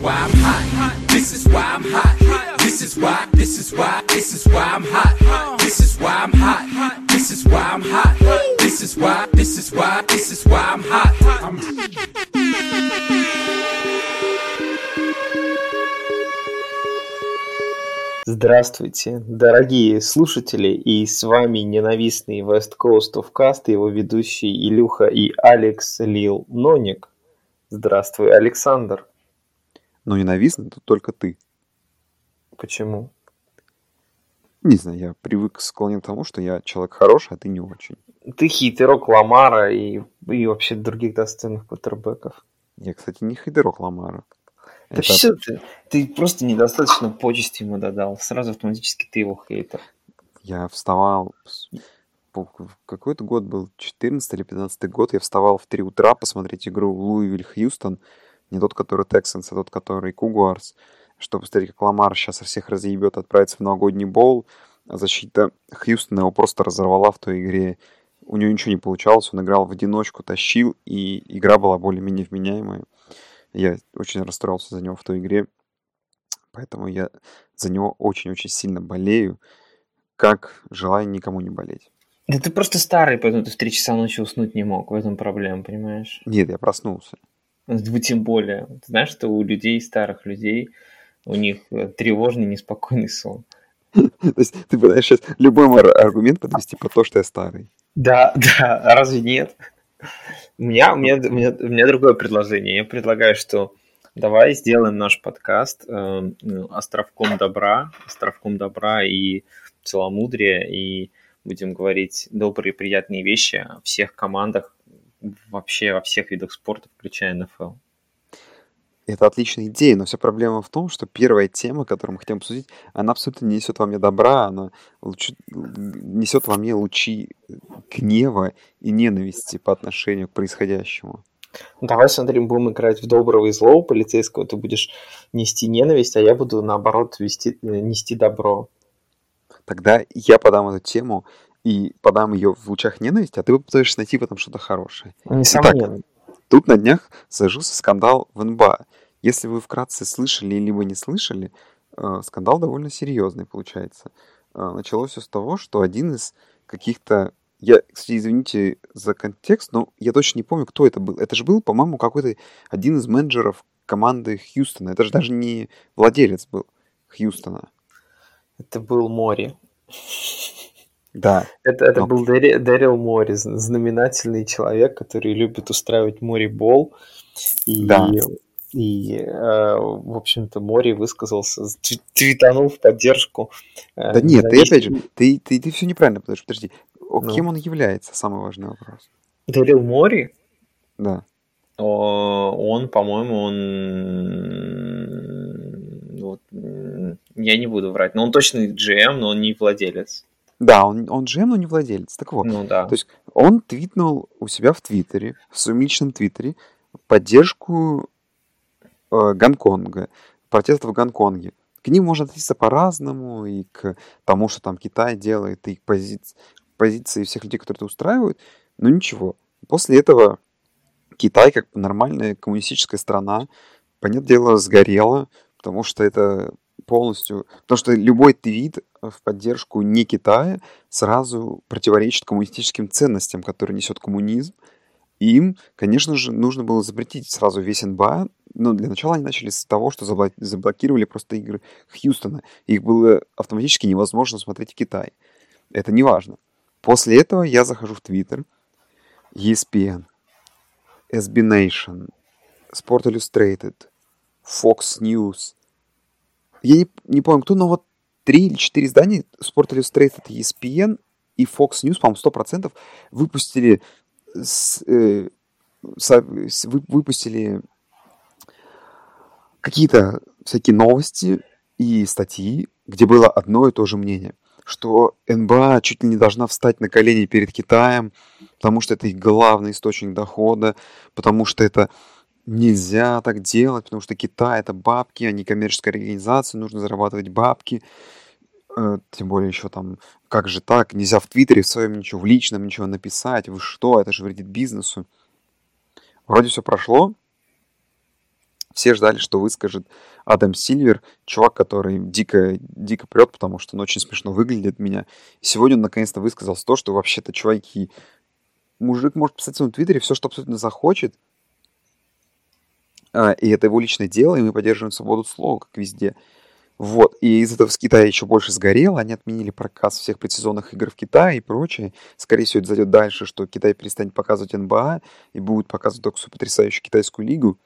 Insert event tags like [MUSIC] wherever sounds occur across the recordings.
why I'm hot. This is why I'm hot. This is why, this is why, this is why I'm hot. This is why I'm hot. This is why I'm hot. This is why, this is why, this is why I'm hot. I'm Здравствуйте, дорогие слушатели, и с вами ненавистный West Coast of Cast, его ведущий Илюха и Алекс Лил Ноник. Здравствуй, Александр. Но ненавистный тут только ты. Почему? Не знаю, я привык склонен к тому, что я человек хороший, а ты не очень. Ты хитерок Ламара и, и вообще других достойных квотербеков. Я, кстати, не хейтерок Ламара. Да Это... все, ты, ты просто недостаточно почести ему додал. Сразу автоматически ты его хейтер. Я вставал... Какой-то год был, 14 или 15 год, я вставал в 3 утра посмотреть игру Луивиль-Хьюстон. Не тот, который Тексанс, а тот, который Кугуарс. Чтобы посмотреть, как Ламар сейчас всех разъебет, отправиться в новогодний боул. Защита Хьюстона его просто разорвала в той игре. У него ничего не получалось, он играл в одиночку, тащил, и игра была более-менее вменяемая. Я очень расстроился за него в той игре. Поэтому я за него очень-очень сильно болею, как желаю никому не болеть. Да ты просто старый, поэтому ты в 3 часа ночи уснуть не мог. В этом проблема, понимаешь? Нет, я проснулся. Ну, тем более. Ты знаешь, что у людей, старых людей, у них э, тревожный, неспокойный сон. [LAUGHS] То есть ты пытаешься сейчас любой аргумент подвести по то, что я старый. Да, [LAUGHS] да, разве нет? У меня, у, меня, у, меня, у меня другое предложение. Я предлагаю, что давай сделаем наш подкаст э, островком добра, островком добра и целомудрия, и будем говорить добрые, приятные вещи о всех командах, вообще во всех видах спорта, включая НФЛ. Это отличная идея, но вся проблема в том, что первая тема, которую мы хотим обсудить, она абсолютно не несет во мне добра, она лучи, несет во мне лучи гнева и ненависти по отношению к происходящему. Давай, смотри, будем играть в доброго и злого полицейского. Ты будешь нести ненависть, а я буду, наоборот, вести, нести добро. Тогда я подам эту тему и подам ее в лучах ненависти, а ты попытаешься найти в этом что-то хорошее. Несомненно. Итак, тут на днях сложился скандал в НБА. Если вы вкратце слышали либо не слышали, э, скандал довольно серьезный получается. Э, началось все с того, что один из каких-то... Я, кстати, извините за контекст, но я точно не помню, кто это был. Это же был, по-моему, какой-то один из менеджеров команды Хьюстона. Это же даже не владелец был Хьюстона. Это был Мори. Да. Это, это но... был Дэрил, Дэрил Мори, знаменательный человек, который любит устраивать Мори-бол. И да. И, э, в общем-то, Мори высказался, твитанул в поддержку. Э, да нет, ты опять же, ты, ты, ты все неправильно, подожди, подожди. Ну. Кем он является, самый важный вопрос. Дарил Мори? Да. Он, по-моему, он... Вот, я не буду врать, но он точно GM, но он не владелец. Да, он, он GM, но не владелец. Так вот, ну, да. то есть он твитнул у себя в Твиттере, в своем личном Твиттере, поддержку э, Гонконга, протестов в Гонконге. К ним можно относиться по-разному, и к тому, что там Китай делает, и к пози... позиции всех людей, которые это устраивают, но ничего. После этого Китай, как нормальная коммунистическая страна, понятное дело, сгорела, потому что это полностью... Потому что любой твит в поддержку не Китая сразу противоречит коммунистическим ценностям, которые несет коммунизм. Им, конечно же, нужно было запретить сразу весь НБА, ну, для начала они начали с того, что заблокировали просто игры Хьюстона. Их было автоматически невозможно смотреть в Китае. Это не важно. После этого я захожу в Твиттер, ESPN, SB Nation, Sport Illustrated, Fox News. Я не, не помню кто, но вот три или четыре издания Sport Illustrated, ESPN и Fox News, по-моему, сто процентов выпустили с, э, с, выпустили какие-то всякие новости и статьи, где было одно и то же мнение, что НБА чуть ли не должна встать на колени перед Китаем, потому что это их главный источник дохода, потому что это нельзя так делать, потому что Китай это бабки, а не коммерческая организация, нужно зарабатывать бабки. Э, тем более еще там, как же так, нельзя в Твиттере в своем ничего, в личном ничего написать, вы что, это же вредит бизнесу. Вроде все прошло, все ждали, что выскажет Адам Сильвер, чувак, который дико, дико прет, потому что он очень смешно выглядит меня. И сегодня он наконец-то высказался то, что вообще-то, чуваки, мужик может писать в своем твиттере все, что абсолютно захочет, а, и это его личное дело, и мы поддерживаем свободу слова, как везде. Вот. И из этого с Китая еще больше сгорело. Они отменили проказ всех предсезонных игр в Китае и прочее. Скорее всего, это зайдет дальше, что Китай перестанет показывать НБА и будет показывать только всю потрясающую китайскую лигу.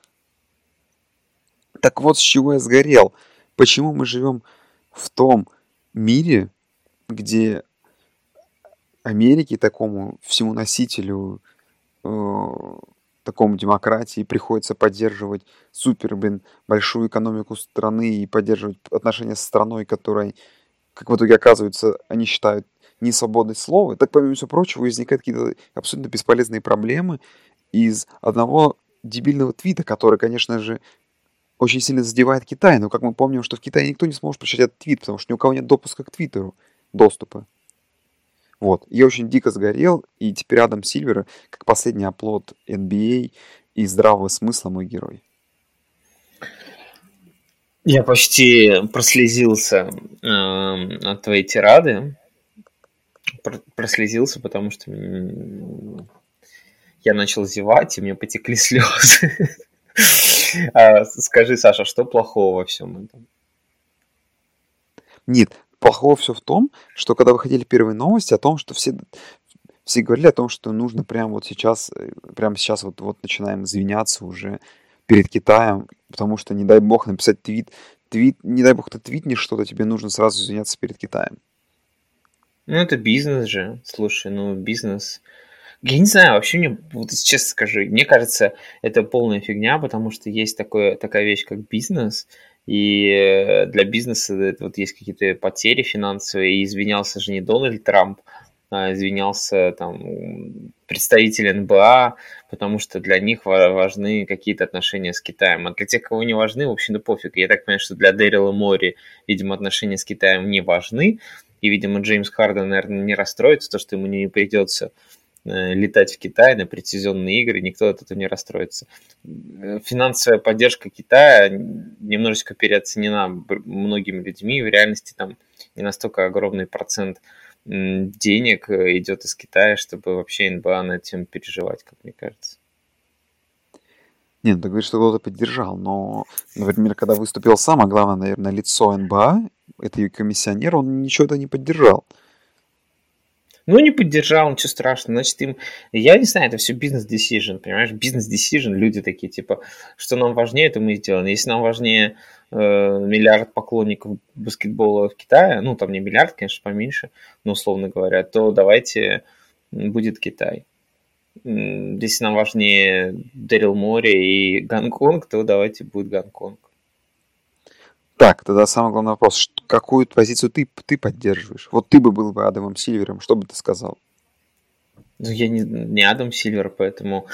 Так вот, с чего я сгорел. Почему мы живем в том мире, где Америке, такому всему носителю э, такому демократии приходится поддерживать супер, блин, большую экономику страны и поддерживать отношения с страной, которой, как в итоге оказывается, они считают не свободной слова, так, помимо всего прочего, возникают какие-то абсолютно бесполезные проблемы из одного дебильного твита, который, конечно же, очень сильно задевает Китай, но как мы помним, что в Китае никто не сможет прочитать этот твит, потому что ни у кого нет допуска к Твиттеру, доступа. Вот. Я очень дико сгорел, и теперь Адам Сильвер, как последний оплот NBA и здравого смысла мой герой. Я почти прослезился э, от твоей тирады. прослезился, потому что я начал зевать, и мне потекли [LAUGHS] слезы. А, скажи, Саша, что плохого во всем этом? Нет, плохого все в том, что когда выходили первые новости о том, что все, все говорили о том, что нужно прямо вот сейчас, э, прямо сейчас вот, вот начинаем извиняться уже перед Китаем, потому что, не дай бог, написать твит, твит, не дай бог, ты твитнешь что-то, тебе нужно сразу извиняться перед Китаем. Ну, это бизнес же. Слушай, ну, бизнес... Я не знаю, вообще мне, вот честно скажу, мне кажется, это полная фигня, потому что есть такое, такая вещь, как бизнес, и для бизнеса вот есть какие-то потери финансовые, и извинялся же не Дональд Трамп, а извинялся там представитель НБА, потому что для них важны какие-то отношения с Китаем. А для тех, кого не важны, в общем-то, пофиг. Я так понимаю, что для Дэрила Мори, видимо, отношения с Китаем не важны, и, видимо, Джеймс Харден, наверное, не расстроится, то, что ему не придется летать в Китай на прецизионные игры, никто от этого не расстроится. Финансовая поддержка Китая немножечко переоценена многими людьми. В реальности там не настолько огромный процент денег э, идет из Китая, чтобы вообще НБА на этим переживать, как мне кажется. Нет, ну ты говоришь, что кто-то поддержал, но, например, когда выступил сам, а главное, наверное, лицо НБА, это комиссионер, он ничего это не поддержал. Ну, не поддержал, ничего страшного. Значит, им... Я не знаю, это все бизнес-decision, понимаешь? Бизнес-decision, люди такие, типа, что нам важнее, это мы сделаем. Если нам важнее э, миллиард поклонников баскетбола в Китае, ну, там не миллиард, конечно, поменьше, но условно говоря, то давайте будет Китай. Если нам важнее Дэрил Море и Гонконг, то давайте будет Гонконг. Так, тогда самый главный вопрос. Какую позицию ты, ты поддерживаешь? Вот ты бы был бы Адамом Сильвером, что бы ты сказал? Ну, я не, не Адам Сильвер, поэтому...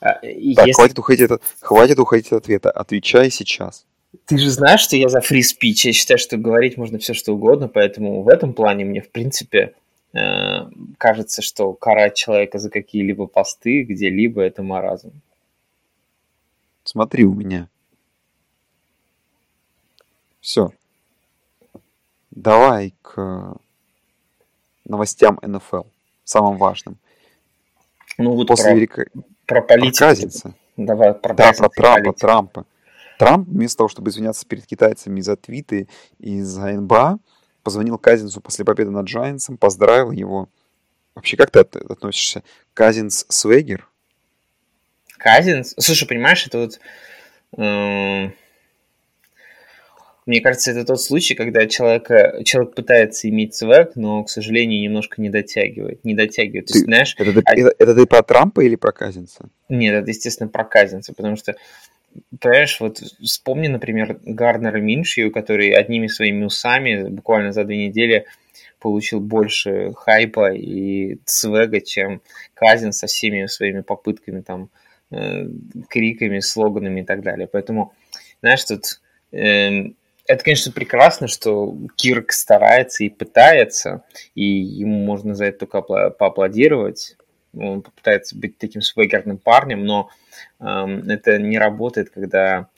А, так, если... хватит, уходить от, хватит уходить от ответа. Отвечай сейчас. Ты же знаешь, что я за фри спич. Я считаю, что говорить можно все, что угодно, поэтому в этом плане мне, в принципе, э, кажется, что карать человека за какие-либо посты где-либо – это маразм. Смотри у меня. Все. Давай к новостям НФЛ, самым важным. Ну вот После про, Велика... про политику. Про Казинца. Давай про Да, про Трампа, политику. Трампа. Трамп, вместо того, чтобы извиняться перед китайцами за твиты и за НБА, позвонил Казинцу после победы над Джайнсом, поздравил его. Вообще, как ты относишься? Казинс Свегер? Казинс? Слушай, понимаешь, это вот... Э мне кажется, это тот случай, когда человека, человек пытается иметь свек, но, к сожалению, немножко не дотягивает. Не дотягивает. Ты, есть, знаешь, это, а... это, это ты про Трампа или про Казинца? Нет, это, естественно, про Казинца, потому что Понимаешь, вот вспомни, например, Гарнера Миншью, который одними своими усами буквально за две недели получил больше хайпа и свега, чем Казин со всеми своими попытками, там, э, криками, слоганами и так далее. Поэтому, знаешь, тут э, это, конечно, прекрасно, что Кирк старается и пытается, и ему можно за это только поаплодировать. Он попытается быть таким свегерным парнем, но э, это не работает, когда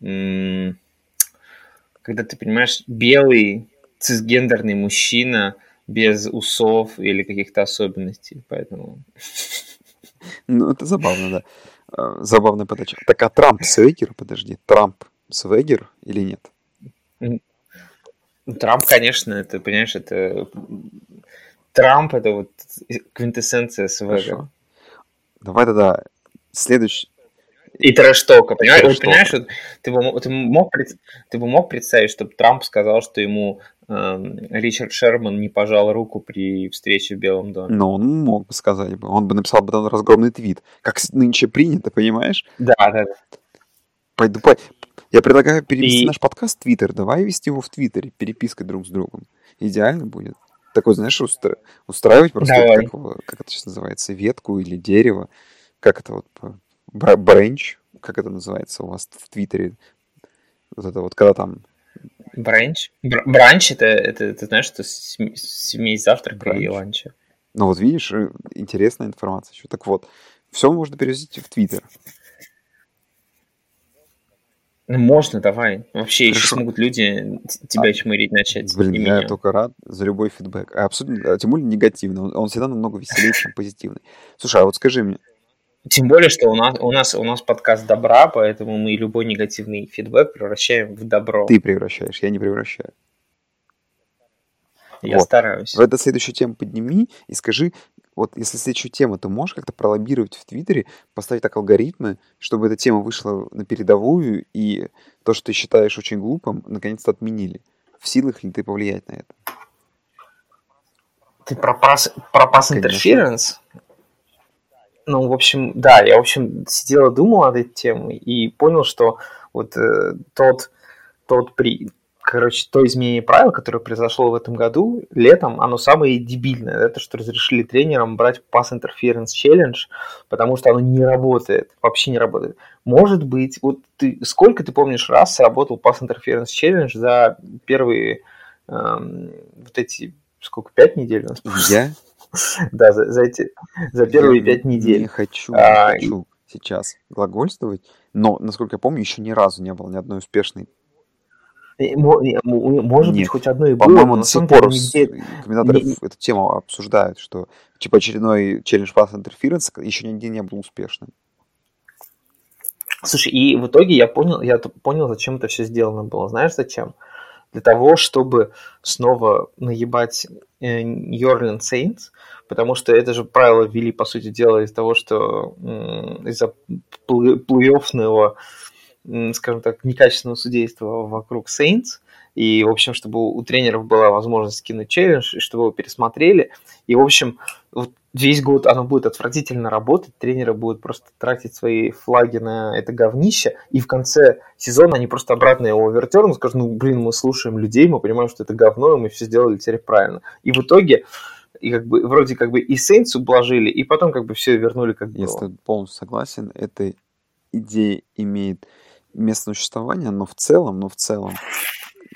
м, когда ты понимаешь, белый цисгендерный мужчина без усов или каких-то особенностей, поэтому... [LAUGHS] Ну, это забавно, да. А, Забавная подача. Так, а Трамп свегер? Подожди, Трамп свегер или нет? М, Трамп, конечно, это, понимаешь, это... Трамп — это вот квинтэссенция. Хорошо. Давай тогда следующий... И трэш-тока, понимаешь? Трэш-тока. понимаешь, вот ты, бы, ты, мог, ты бы мог представить, чтобы Трамп сказал, что ему эм, Ричард Шерман не пожал руку при встрече в Белом доме? Но он мог бы сказать бы. Он бы написал бы там разгромный твит. Как нынче принято, понимаешь? Да, да, да. Пойду, по- Я предлагаю перевести И- наш подкаст в Твиттер. Давай вести его в Твиттере, перепиской друг с другом. Идеально будет. Такой, знаешь, устра- устраивать просто, Давай. как, как это сейчас называется, ветку или дерево. Как это вот, бра- бренч, как это называется у вас в Твиттере. Вот это вот, когда там Бранч? Бр- бранч это, это, ты знаешь, что см- смесь завтрака и Бранч. ланча. Ну вот видишь, э, интересная информация еще. Так вот, все можно перевести в Твиттер. Ну, можно, давай. Вообще, еще Хорошо. смогут люди тебя чмырить начать. Блин, я меня. только рад за любой фидбэк. А абсолютно, а тем более негативный. Он, он всегда намного веселее, чем позитивный. Слушай, а вот скажи мне, Тем более, что у нас, у нас, у нас подкаст добра, поэтому мы любой негативный фидбэк превращаем в добро. ты превращаешь, я не превращаю. Я Вот. стараюсь. В это следующую тему подними и скажи, вот если следующую тему, ты можешь как-то пролоббировать в Твиттере, поставить так алгоритмы, чтобы эта тема вышла на передовую, и то, что ты считаешь очень глупым, наконец-то отменили. В силах ли ты повлиять на это? Ты про пас, про Конечно. interference? Ну, в общем, да, я, в общем, сидел и думал над этой темой и понял, что вот э, тот, тот при, короче, то изменение правил, которое произошло в этом году, летом, оно самое дебильное. Это что разрешили тренерам брать pass interference challenge, потому что оно не работает, вообще не работает. Может быть, вот ты, сколько ты помнишь раз сработал pass interference challenge за первые эм, вот эти, сколько, пять недель у нас? Я [LAUGHS] Да, за, за эти, за первые я пять недель. не хочу, А, не хочу сейчас глагольствовать, но, насколько я помню, еще ни разу не было ни одной успешной. Может быть, Нет. хоть одно и было, По-моему, до сих пор нигде... комментаторы не- эту тему обсуждают, что типа очередной челлендж Pass Interference еще нигде не был успешным. Слушай, и в итоге я понял, я понял, зачем это все сделано было. Знаешь, зачем? Для того, чтобы снова наебать э, New Orleans Saints, потому что это же правило ввели, по сути дела, из того, что из-за плей- плей-оффного, м, скажем так, некачественного судейства вокруг Saints, и, в общем, чтобы у тренеров была возможность скинуть челлендж, и чтобы его пересмотрели. И, в общем, вот весь год оно будет отвратительно работать, тренеры будут просто тратить свои флаги на это говнище, и в конце сезона они просто обратно его овертернут, скажут, ну, блин, мы слушаем людей, мы понимаем, что это говно, и мы все сделали теперь правильно. И в итоге, и как бы, вроде как бы и Сейнс ублажили, и потом как бы все вернули как Я было. тобой полностью согласен. Эта идея имеет место существования, но в целом, но в целом,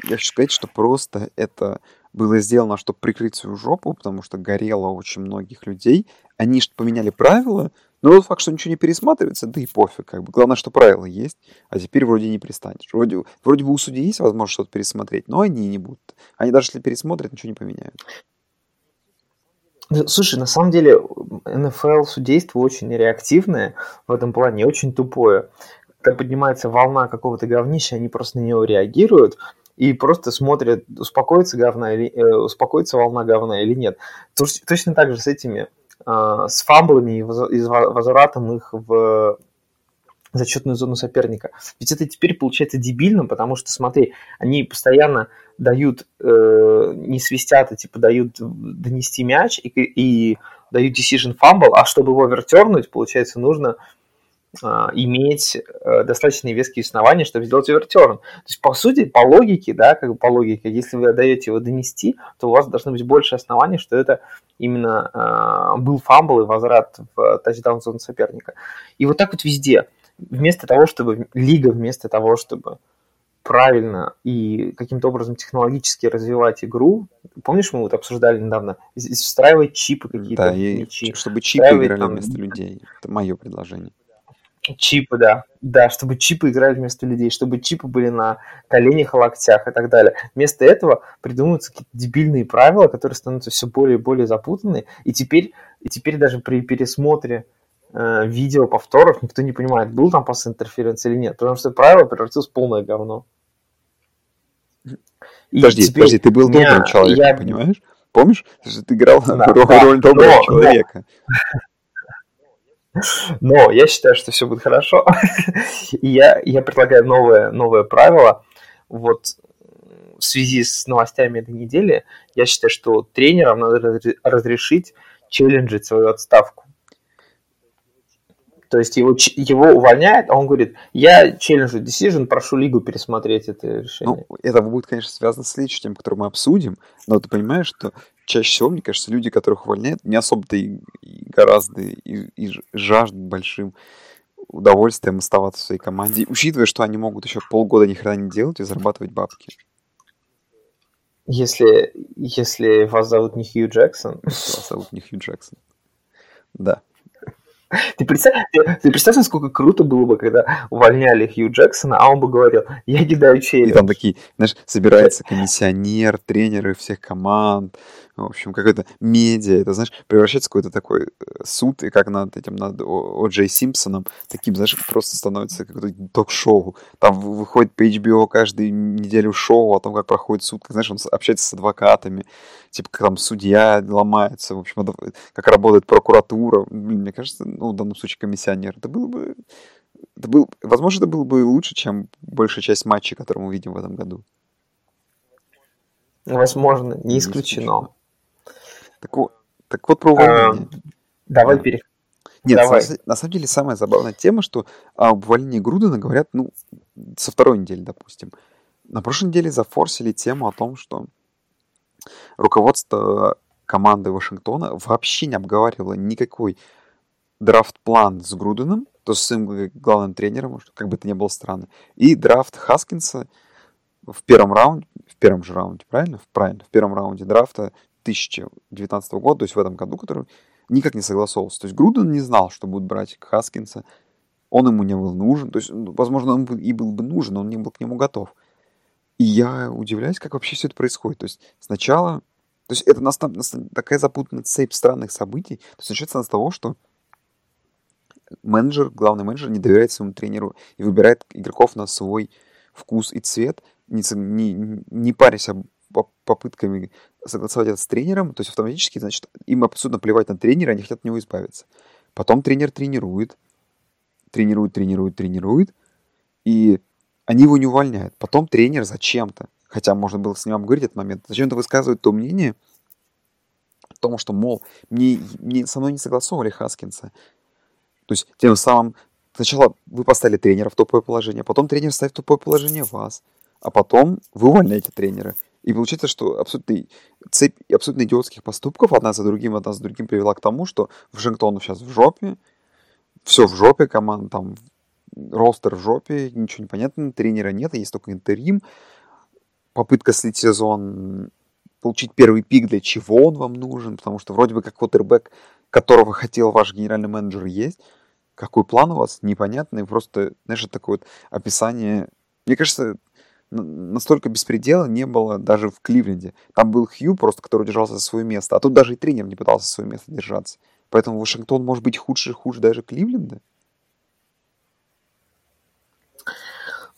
я хочу сказать, что просто это было сделано, чтобы прикрыть свою жопу, потому что горело очень многих людей. Они что поменяли правила, но тот факт, что ничего не пересматривается, да и пофиг, как бы. Главное, что правила есть, а теперь вроде не пристанешь. Вроде, вроде бы у судей есть возможность что-то пересмотреть, но они не будут. Они даже если пересмотрят, ничего не поменяют. Слушай, на самом деле НФЛ судейство очень реактивное в этом плане, очень тупое. Когда поднимается волна какого-то говнища, они просто на него реагируют и просто смотрят, успокоится, говна или, э, успокоится волна говна или нет. Точ- точно так же с этими, э, с фамблами и воз- и возвратом их в зачетную зону соперника. Ведь это теперь получается дебильно, потому что, смотри, они постоянно дают, э, не свистят, а типа дают донести мяч и, и дают decision fumble, а чтобы его овертернуть, получается, нужно иметь э, достаточно веские основания, чтобы сделать overturn. То есть, по сути, по логике, да, как бы по логике, если вы даете его донести, то у вас должно быть больше оснований, что это именно э, был fumble и возврат в тачдаун зону соперника. И вот так вот везде. Вместо того, чтобы лига, вместо того, чтобы правильно и каким-то образом технологически развивать игру. Помнишь, мы вот обсуждали недавно, встраивать чипы какие-то Да, и мячи. чтобы чипы играли там- вместо людей. Это мое предложение. Чипы, да. Да, чтобы чипы играли вместо людей, чтобы чипы были на коленях локтях и так далее. Вместо этого придумываются какие-то дебильные правила, которые становятся все более и более запутанные. И теперь, и теперь даже при пересмотре э, видео повторов никто не понимает, был там пас интерференс или нет, потому что правило превратилось в полное говно. И подожди, теперь подожди, ты был добрым человеком, я... понимаешь? Помнишь, что ты играл да, [LAUGHS] роль да, доброго но, человека? Но я считаю, что все будет хорошо. И я, я предлагаю новое, новое правило. Вот в связи с новостями этой недели, я считаю, что тренерам надо разрешить челленджить свою отставку. То есть его, его увольняют, а он говорит, я челленджу decision, прошу лигу пересмотреть это решение. Ну, это будет, конечно, связано с следующим, который мы обсудим, но ты понимаешь, что чаще всего, мне кажется, люди, которых увольняют, не особо-то и, и гораздо и, и жаждут большим удовольствием оставаться в своей команде, учитывая, что они могут еще полгода ни хрена не делать и зарабатывать бабки. Если, если вас зовут не Хью Джексон. Если вас зовут не Хью Джексон. Да. Ты представь, ты, ты представь, насколько круто было бы, когда увольняли Хью Джексона, а он бы говорил, я не даю челлендж. И там такие, знаешь, собирается комиссионер, тренеры всех команд, в общем, какое-то медиа, это, знаешь, превращается в какой-то такой э, суд, и как над этим, над О. Джей Симпсоном, таким, знаешь, просто становится какое-то ток-шоу. Там выходит по HBO каждую неделю шоу о том, как проходит суд, как, знаешь, он общается с адвокатами, типа, как там судья ломается, в общем, как работает прокуратура. Блин, мне кажется, ну, в данном случае комиссионер. Это было бы... Это был, возможно, это было бы лучше, чем большая часть матчей, которые мы видим в этом году. Возможно, не исключено. Так вот, так вот про увольнение. А, давай да. переходим. Нет, Давай. На, на самом деле самая забавная тема, что об увольнении Грудена говорят, ну, со второй недели, допустим. На прошлой неделе зафорсили тему о том, что руководство команды Вашингтона вообще не обговаривало никакой драфт-план с Груденом, то с своим главным тренером, как бы это ни было странно, и драфт Хаскинса в первом раунде, в первом же раунде, правильно? Правильно, в первом раунде драфта 2019 года, то есть в этом году, который никак не согласовывался. То есть Груден не знал, что будет брать Хаскинса, он ему не был нужен, то есть, ну, возможно, он и был бы нужен, но он не был к нему готов. И я удивляюсь, как вообще все это происходит. То есть сначала, то есть это наста- наста- такая запутанная цепь странных событий. То есть начинается с того, что менеджер, главный менеджер не доверяет своему тренеру и выбирает игроков на свой вкус и цвет, не, не, не парясь об попытками согласовать это с тренером, то есть автоматически, значит, им абсолютно плевать на тренера, они хотят от него избавиться. Потом тренер тренирует, тренирует, тренирует, тренирует, и они его не увольняют. Потом тренер зачем-то, хотя можно было с ним обговорить этот момент, зачем-то высказывает то мнение, о том, что, мол, мне, мне со мной не согласовывали Хаскинса. То есть, тем самым, сначала вы поставили тренера в топовое положение, потом тренер ставит в тупое положение вас, а потом вы увольняете тренера. И получается, что абсолютно цепь абсолютно идиотских поступков одна за другим, одна за другим привела к тому, что Вашингтон сейчас в жопе, все в жопе, команда там, ростер в жопе, ничего не понятно, тренера нет, есть только интерим, попытка слить сезон, получить первый пик, для чего он вам нужен, потому что вроде бы как квотербек, которого хотел ваш генеральный менеджер есть, какой план у вас, непонятный, просто, знаешь, такое вот описание, мне кажется, настолько беспредела не было даже в Кливленде. Там был Хью просто, который держался за свое место, а тут даже и тренер не пытался за свое место держаться. Поэтому Вашингтон может быть худше хуже даже Кливленда.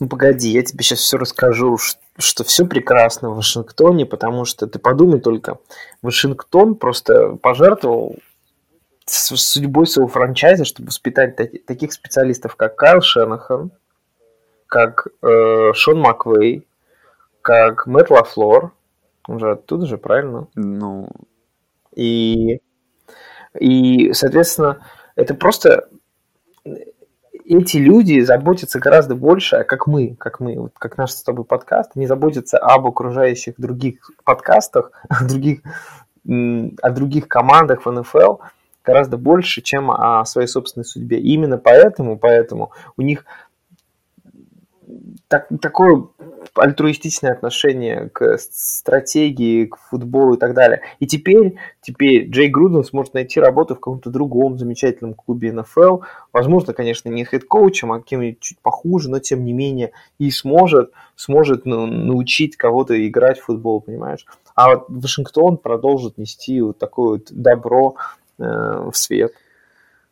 Ну погоди, я тебе сейчас все расскажу, что, что все прекрасно в Вашингтоне, потому что ты подумай только, Вашингтон просто пожертвовал судьбой своего франчайза, чтобы воспитать таких специалистов, как Кайл Шенахан, как э, Шон Маквей, как Мэтт Лафлор, он же оттуда же, правильно? Ну... И, и, соответственно, это просто эти люди заботятся гораздо больше, как мы, как мы, вот как наш с тобой подкаст, они заботятся об окружающих других подкастах, [LAUGHS] о других, о других командах в НФЛ гораздо больше, чем о своей собственной судьбе. И именно поэтому, поэтому у них так, такое альтруистичное отношение к стратегии, к футболу и так далее. И теперь, теперь Джей Груден сможет найти работу в каком-то другом замечательном клубе НФЛ. Возможно, конечно, не хед-коучем, а кем-нибудь чуть похуже, но тем не менее и сможет, сможет ну, научить кого-то играть в футбол, понимаешь? А вот Вашингтон продолжит нести вот такое вот добро э, в свет.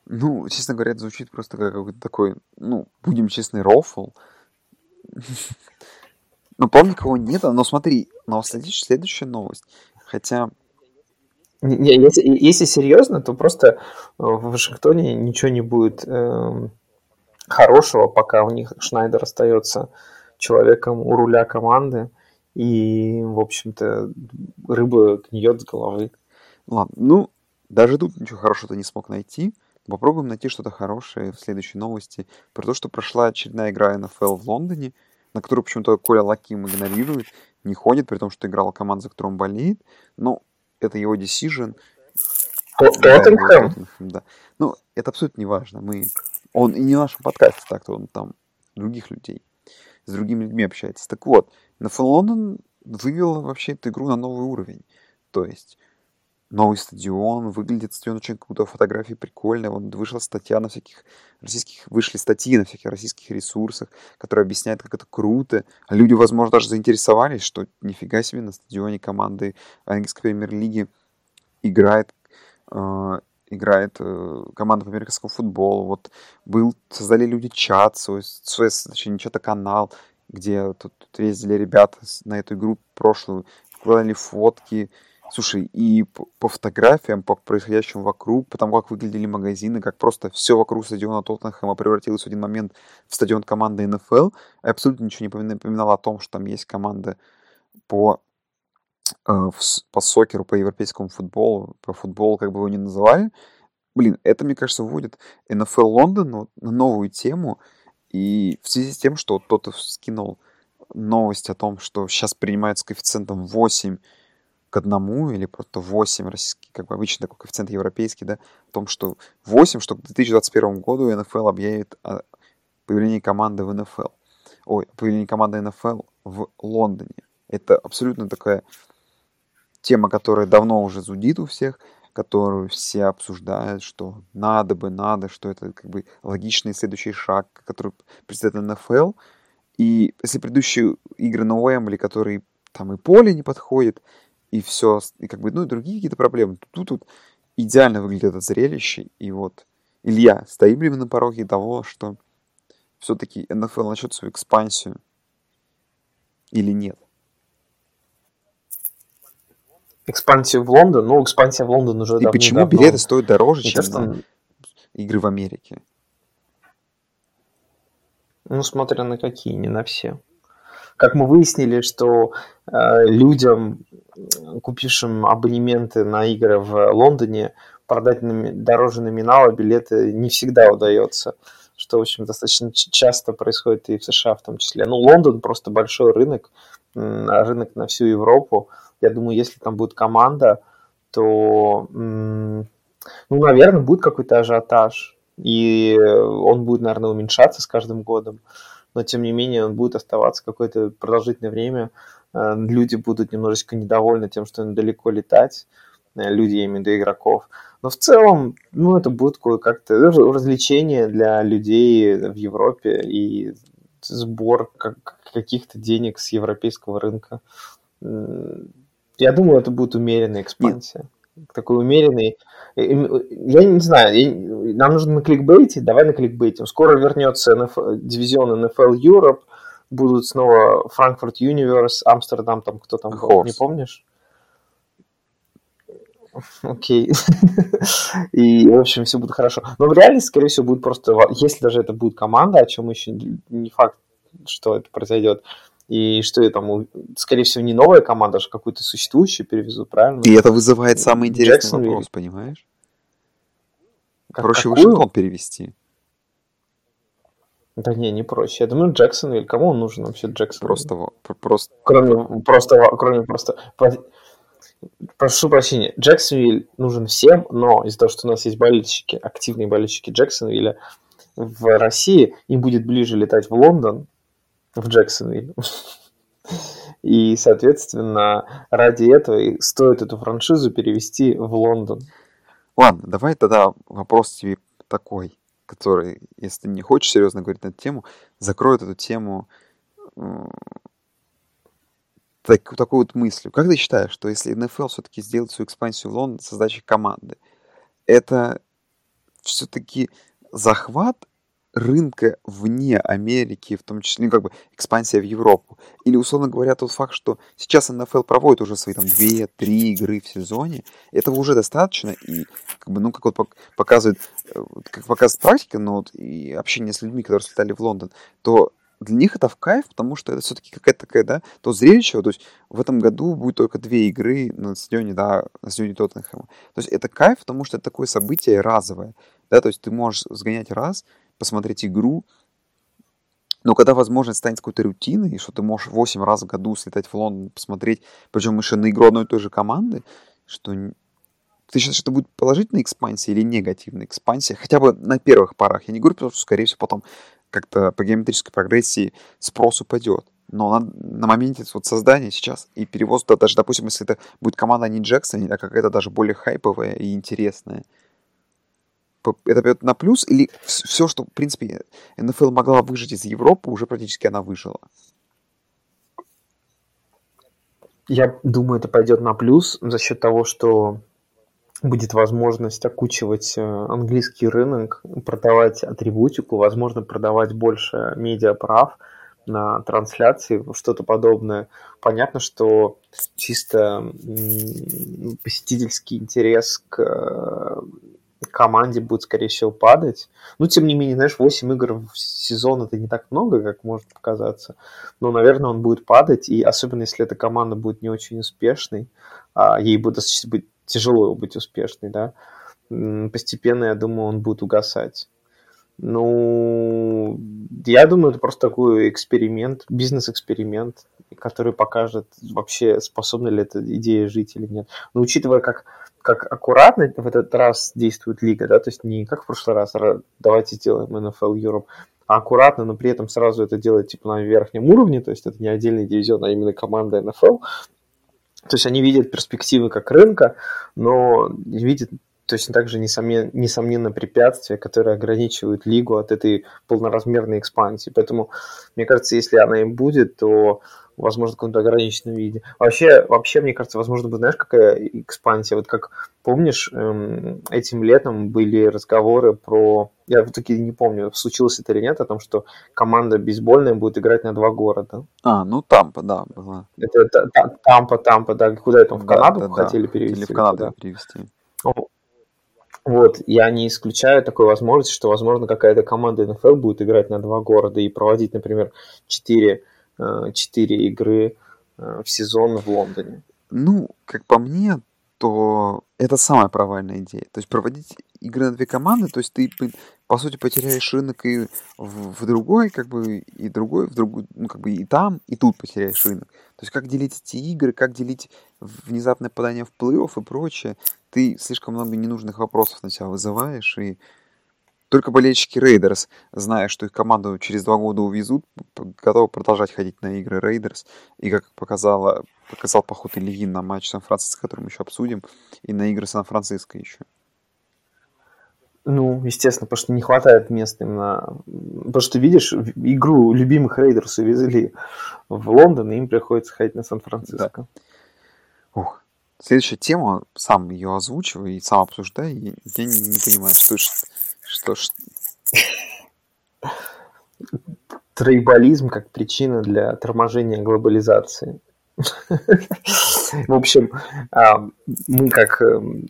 Ну, честно говоря, это звучит просто как какой-то такой, ну, будем честны, рофл. Ну, помню, кого нет, но смотри, но следующая, следующая новость. Хотя... Не, если, если серьезно, то просто в Вашингтоне ничего не будет э, хорошего, пока у них Шнайдер остается человеком у руля команды. И, в общем-то, рыба гниет с головы. Ладно, ну, даже тут ничего хорошего не смог найти. Попробуем найти что-то хорошее в следующей новости про то, что прошла очередная игра НФЛ в Лондоне, на которую почему-то Коля Лаким игнорирует, не ходит, при том, что играл команда, за которую он болеет. Но это его decision. Тоттенхэм? Да. Ну, это абсолютно не важно. Мы... Он и не в нашем подкасте, так-то он там других людей, с другими людьми общается. Так вот, НФЛ Лондон вывел вообще эту игру на новый уровень. То есть новый стадион, выглядит стадион очень круто, фотографии прикольные, вот вышла статья на всяких российских, вышли статьи на всяких российских ресурсах, которые объясняют, как это круто. А люди, возможно, даже заинтересовались, что нифига себе на стадионе команды английской премьер-лиги играет э, играет э, команда по американскому футболу. Вот был, создали люди чат, свой, свой точнее, не чат, а канал, где тут, тут ездили ребята на эту игру прошлую, вкладывали фотки, Слушай, и по, фотографиям, по происходящему вокруг, по тому, как выглядели магазины, как просто все вокруг стадиона Тоттенхэма превратилось в один момент в стадион команды НФЛ, абсолютно ничего не напоминало о том, что там есть команда по, э, по сокеру, по европейскому футболу, по футболу, как бы его ни называли. Блин, это, мне кажется, вводит НФЛ Лондон на новую тему, и в связи с тем, что кто-то скинул новость о том, что сейчас принимается коэффициентом 8 к одному или просто 8 российский, как бы обычно такой коэффициент европейский, да, о том, что 8, что к 2021 году НФЛ объявит о появлении команды в НФЛ. Ой, появлении команды НФЛ в Лондоне. Это абсолютно такая тема, которая давно уже зудит у всех, которую все обсуждают, что надо бы, надо, что это как бы логичный следующий шаг, который предстоит НФЛ. И если предыдущие игры на Уэмбли, которые там и поле не подходит, и все, и как бы, ну, и другие какие-то проблемы. Тут, тут идеально выглядит это зрелище, и вот, Илья, стоим ли мы на пороге того, что все-таки НФЛ начнет свою экспансию или нет? Экспансию в Лондон? Ну, экспансия в Лондон уже И почему билеты стоят дороже, чем то, на игры в Америке? Ну, смотря на какие, не на все. Как мы выяснили, что э, людям, купившим абонементы на игры в Лондоне, продать нами, дороже номинала билеты не всегда удается, что, в общем, достаточно часто происходит и в США в том числе. Ну, Лондон просто большой рынок, рынок на всю Европу. Я думаю, если там будет команда, то, ну, наверное, будет какой-то ажиотаж, и он будет, наверное, уменьшаться с каждым годом но тем не менее он будет оставаться какое-то продолжительное время. Э, люди будут немножечко недовольны тем, что им далеко летать, э, люди, я имею в виду игроков. Но в целом, ну, это будет как-то развлечение для людей в Европе и сбор каких-то денег с европейского рынка. Я думаю, это будет умеренная экспансия. Нет. Такой умеренный я не знаю, я, нам нужно на кликбейте, давай на кликбейте. Скоро вернется NFL, дивизион NFL Europe, будут снова Франкфурт Юниверс, Амстердам, там кто там был, не помнишь? Окей. [LAUGHS] И, в общем, все будет хорошо. Но в реальности, скорее всего, будет просто, если даже это будет команда, о чем еще не факт, что это произойдет, и что это там, скорее всего, не новая команда, а какую-то существующую перевезут, правильно? И это вызывает самый интересный вопрос, понимаешь? Как, проще какую? Вашингтон перевести. Да не, не проще. Я думаю, Джексон или кому он нужен вообще Джексон? Просто, просто... Кроме просто, кроме просто... Прошу прощения, Джексонвиль нужен всем, но из-за того, что у нас есть болельщики, активные болельщики Джексонвилля в России, им будет ближе летать в Лондон, в Джексонвиль, И, соответственно, ради этого и стоит эту франшизу перевести в Лондон. Ладно, давай тогда вопрос тебе такой, который, если ты не хочешь серьезно говорить на эту тему, закроет эту тему так, такой вот мыслью. Как ты считаешь, что если НФЛ все-таки сделает свою экспансию в Лондон с создачей команды, это все-таки захват рынка вне Америки, в том числе, ну, как бы, экспансия в Европу. Или, условно говоря, тот факт, что сейчас НФЛ проводит уже свои там 2-3 игры в сезоне, этого уже достаточно, и, как бы, ну, как вот показывает, э, как показывает практика, но вот и общение с людьми, которые слетали в Лондон, то для них это в кайф, потому что это все-таки какая-то такая, да, то зрелище, то есть в этом году будет только две игры на стадионе, да, на стадионе Тоттенхэма. То есть это кайф, потому что это такое событие разовое, да, то есть ты можешь сгонять раз, посмотреть игру, но когда возможность станет какой-то рутиной, что ты можешь 8 раз в году слетать в Лондон, посмотреть, причем еще на игру одной и той же команды, что ты считаешь, это будет положительная экспансия или негативная экспансия? Хотя бы на первых порах. Я не говорю, потому что, скорее всего, потом как-то по геометрической прогрессии спрос упадет. Но на, на моменте вот создания сейчас и перевоз, да, даже, допустим, если это будет команда не Джексон, а какая-то даже более хайповая и интересная, это пойдет на плюс, или все, что, в принципе, НФЛ могла выжить из Европы, уже практически она выжила? Я думаю, это пойдет на плюс за счет того, что будет возможность окучивать э, английский рынок, продавать атрибутику, возможно, продавать больше медиаправ на трансляции, что-то подобное. Понятно, что чисто посетительский интерес к команде будет, скорее всего, падать. Ну, тем не менее, знаешь, 8 игр в сезон это не так много, как может показаться. Но, наверное, он будет падать, и особенно если эта команда будет не очень успешной, а ей будет быть тяжело быть успешной, да, постепенно, я думаю, он будет угасать. Ну, я думаю, это просто такой эксперимент, бизнес-эксперимент, который покажет вообще, способна ли эта идея жить или нет. Но учитывая, как, как аккуратно в этот раз действует лига, да, то есть не как в прошлый раз, давайте сделаем NFL Europe, а аккуратно, но при этом сразу это делать типа на верхнем уровне, то есть это не отдельный дивизион, а именно команда NFL, то есть они видят перспективы как рынка, но видят точно так же несомненно, несомненно препятствия, которые ограничивают лигу от этой полноразмерной экспансии. Поэтому, мне кажется, если она им будет, то возможно, в каком-то ограниченном виде. Вообще, вообще, мне кажется, возможно, бы, знаешь, какая экспансия? Вот как, помнишь, эм, этим летом были разговоры про... Я в итоге не помню, случилось это или нет, о том, что команда бейсбольная будет играть на два города. А, ну Тампа, да, была. Это, это Тампа, Тампа, да. Куда это, в Канаду да, да, хотели да. перевести? Или в Канаду да? перевести. Вот, я не исключаю такой возможности, что, возможно, какая-то команда НФЛ будет играть на два города и проводить, например, четыре 4 игры э, в сезон в Лондоне. Ну, как по мне, то это самая провальная идея. То есть проводить игры на две команды, то есть ты, по сути, потеряешь рынок и в, в другой, как бы, и другой, в другую, ну, как бы и там, и тут потеряешь рынок. То есть как делить эти игры, как делить внезапное попадание в плей-офф и прочее, ты слишком много ненужных вопросов на себя вызываешь, и только болельщики Рейдерс, зная, что их команду через два года увезут, готовы продолжать ходить на игры Рейдерс. И как показала, показал поход Ильи на матч Сан-Франциско, который мы еще обсудим, и на игры Сан-Франциско еще. Ну, естественно, потому что не хватает места именно... Потому что, видишь, игру любимых Рейдерс увезли в Лондон, и им приходится ходить на Сан-Франциско. Да. Ух. Следующая тема, сам ее озвучиваю и сам обсуждаю, и я не, не понимаю, что, что ж... Трейбализм как причина для торможения глобализации. В общем, а, мы как эм,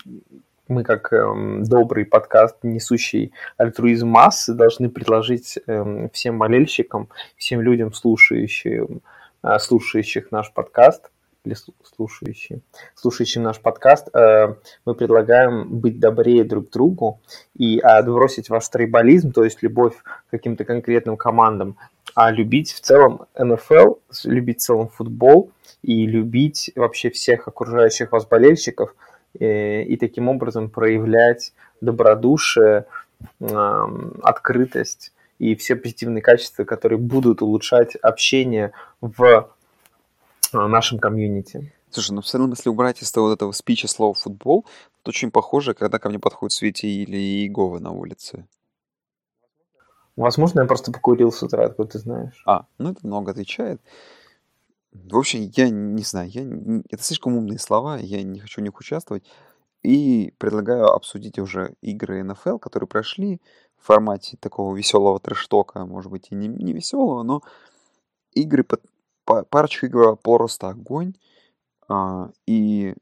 мы как эм, добрый подкаст, несущий альтруизм массы, должны предложить эм, всем болельщикам, всем людям, слушающим, а, слушающих наш подкаст, или слушающие, слушающим наш подкаст, э, мы предлагаем быть добрее друг другу и отбросить ваш трейбализм, то есть любовь к каким-то конкретным командам, а любить в целом НФЛ, любить в целом футбол и любить вообще всех окружающих вас болельщиков э, и таким образом проявлять добродушие, открытость и все позитивные качества, которые будут улучшать общение в нашем комьюнити. Слушай, ну в целом, если убрать из вот этого спича слово «футбол», то очень похоже, когда ко мне подходит Свети или Иегова на улице. Возможно, я просто покурил с утра, откуда ты знаешь. А, ну это много отвечает. В общем, я не знаю, я, это слишком умные слова, я не хочу в них участвовать. И предлагаю обсудить уже игры НФЛ, которые прошли в формате такого веселого трештока, может быть, и не, не веселого, но игры, под, парочка игр просто огонь. А, и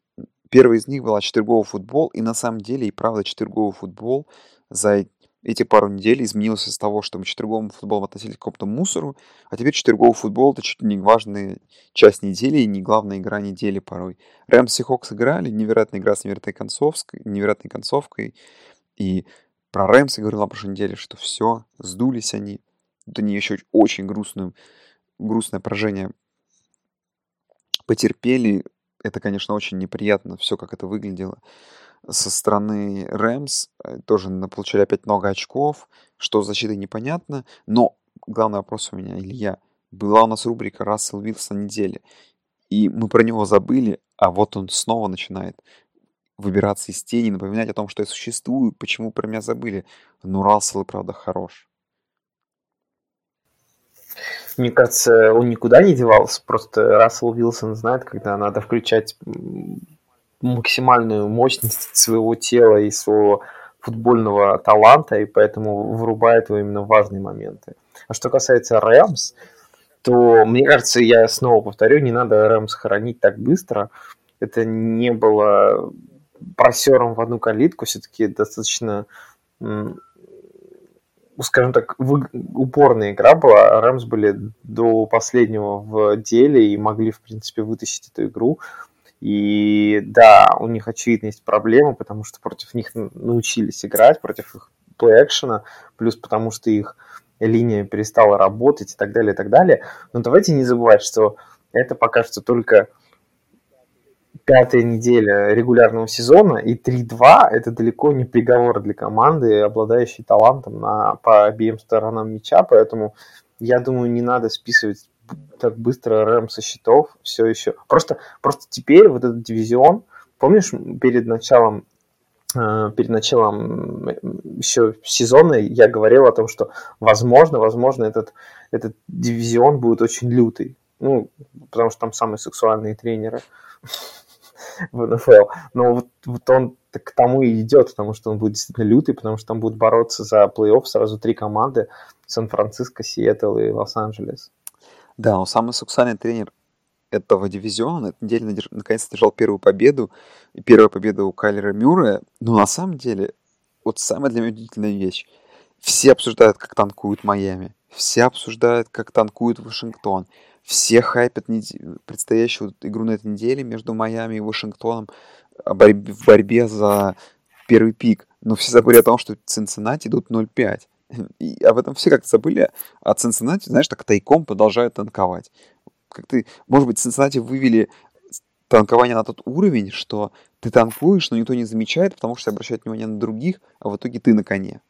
первый из них была четверговый футбол, и на самом деле, и правда, четверговый футбол за эти пару недель изменился с того, что мы четверговым футболом относились к какому-то мусору, а теперь четверговый футбол — это чуть ли не важная часть недели и не главная игра недели порой. Рэмс и Хокс играли, невероятная игра с невероятной концовкой, невероятной концовкой, и про Рэмс я говорил на прошлой неделе, что все, сдулись они. Тут они еще очень грустную, грустное поражение потерпели. Это, конечно, очень неприятно, все, как это выглядело со стороны Рэмс э, тоже получили опять много очков, что с защитой непонятно, но главный вопрос у меня, Илья, была у нас рубрика «Рассел Вилсон недели», и мы про него забыли, а вот он снова начинает выбираться из тени, напоминать о том, что я существую, почему про меня забыли. Ну, Рассел и правда хорош. Мне кажется, он никуда не девался, просто Рассел Вилсон знает, когда надо включать максимальную мощность своего тела и своего футбольного таланта, и поэтому вырубает его именно важные моменты. А что касается Рэмс, то, мне кажется, я снова повторю, не надо Рэмс хоронить так быстро. Это не было просером в одну калитку, все-таки достаточно, скажем так, упорная игра была. Рэмс были до последнего в деле и могли, в принципе, вытащить эту игру. И да, у них очевидно есть проблемы, потому что против них научились играть, против их плей-экшена, плюс потому что их линия перестала работать и так далее, и так далее. Но давайте не забывать, что это пока что только пятая неделя регулярного сезона, и 3-2 это далеко не приговор для команды, обладающей талантом на, по обеим сторонам мяча, поэтому я думаю, не надо списывать так быстро рэм со счетов все еще. Просто, просто теперь вот этот дивизион, помнишь, перед началом э, перед началом еще сезона я говорил о том, что возможно, возможно, этот, этот дивизион будет очень лютый. Ну, потому что там самые сексуальные тренеры в НФЛ. Но вот, вот он к тому и идет, потому что он будет действительно лютый, потому что там будут бороться за плей-офф сразу три команды. Сан-Франциско, Сиэтл и Лос-Анджелес. Да, он самый сексуальный тренер этого дивизиона. На этой неделе наконец-то держал первую победу. И первая победа у Кайлера Мюррея. Но на самом деле, вот самая для меня удивительная вещь. Все обсуждают, как танкуют Майами. Все обсуждают, как танкует Вашингтон. Все хайпят предстоящую игру на этой неделе между Майами и Вашингтоном в борьбе за первый пик. Но все забыли о том, что Цинциннати идут 0-5. И об этом все как-то забыли, а Цинциннати, знаешь, так тайком продолжают танковать. Как ты, может быть, Цинциннати вывели танкование на тот уровень, что ты танкуешь, но никто не замечает, потому что обращают внимание на других, а в итоге ты на коне.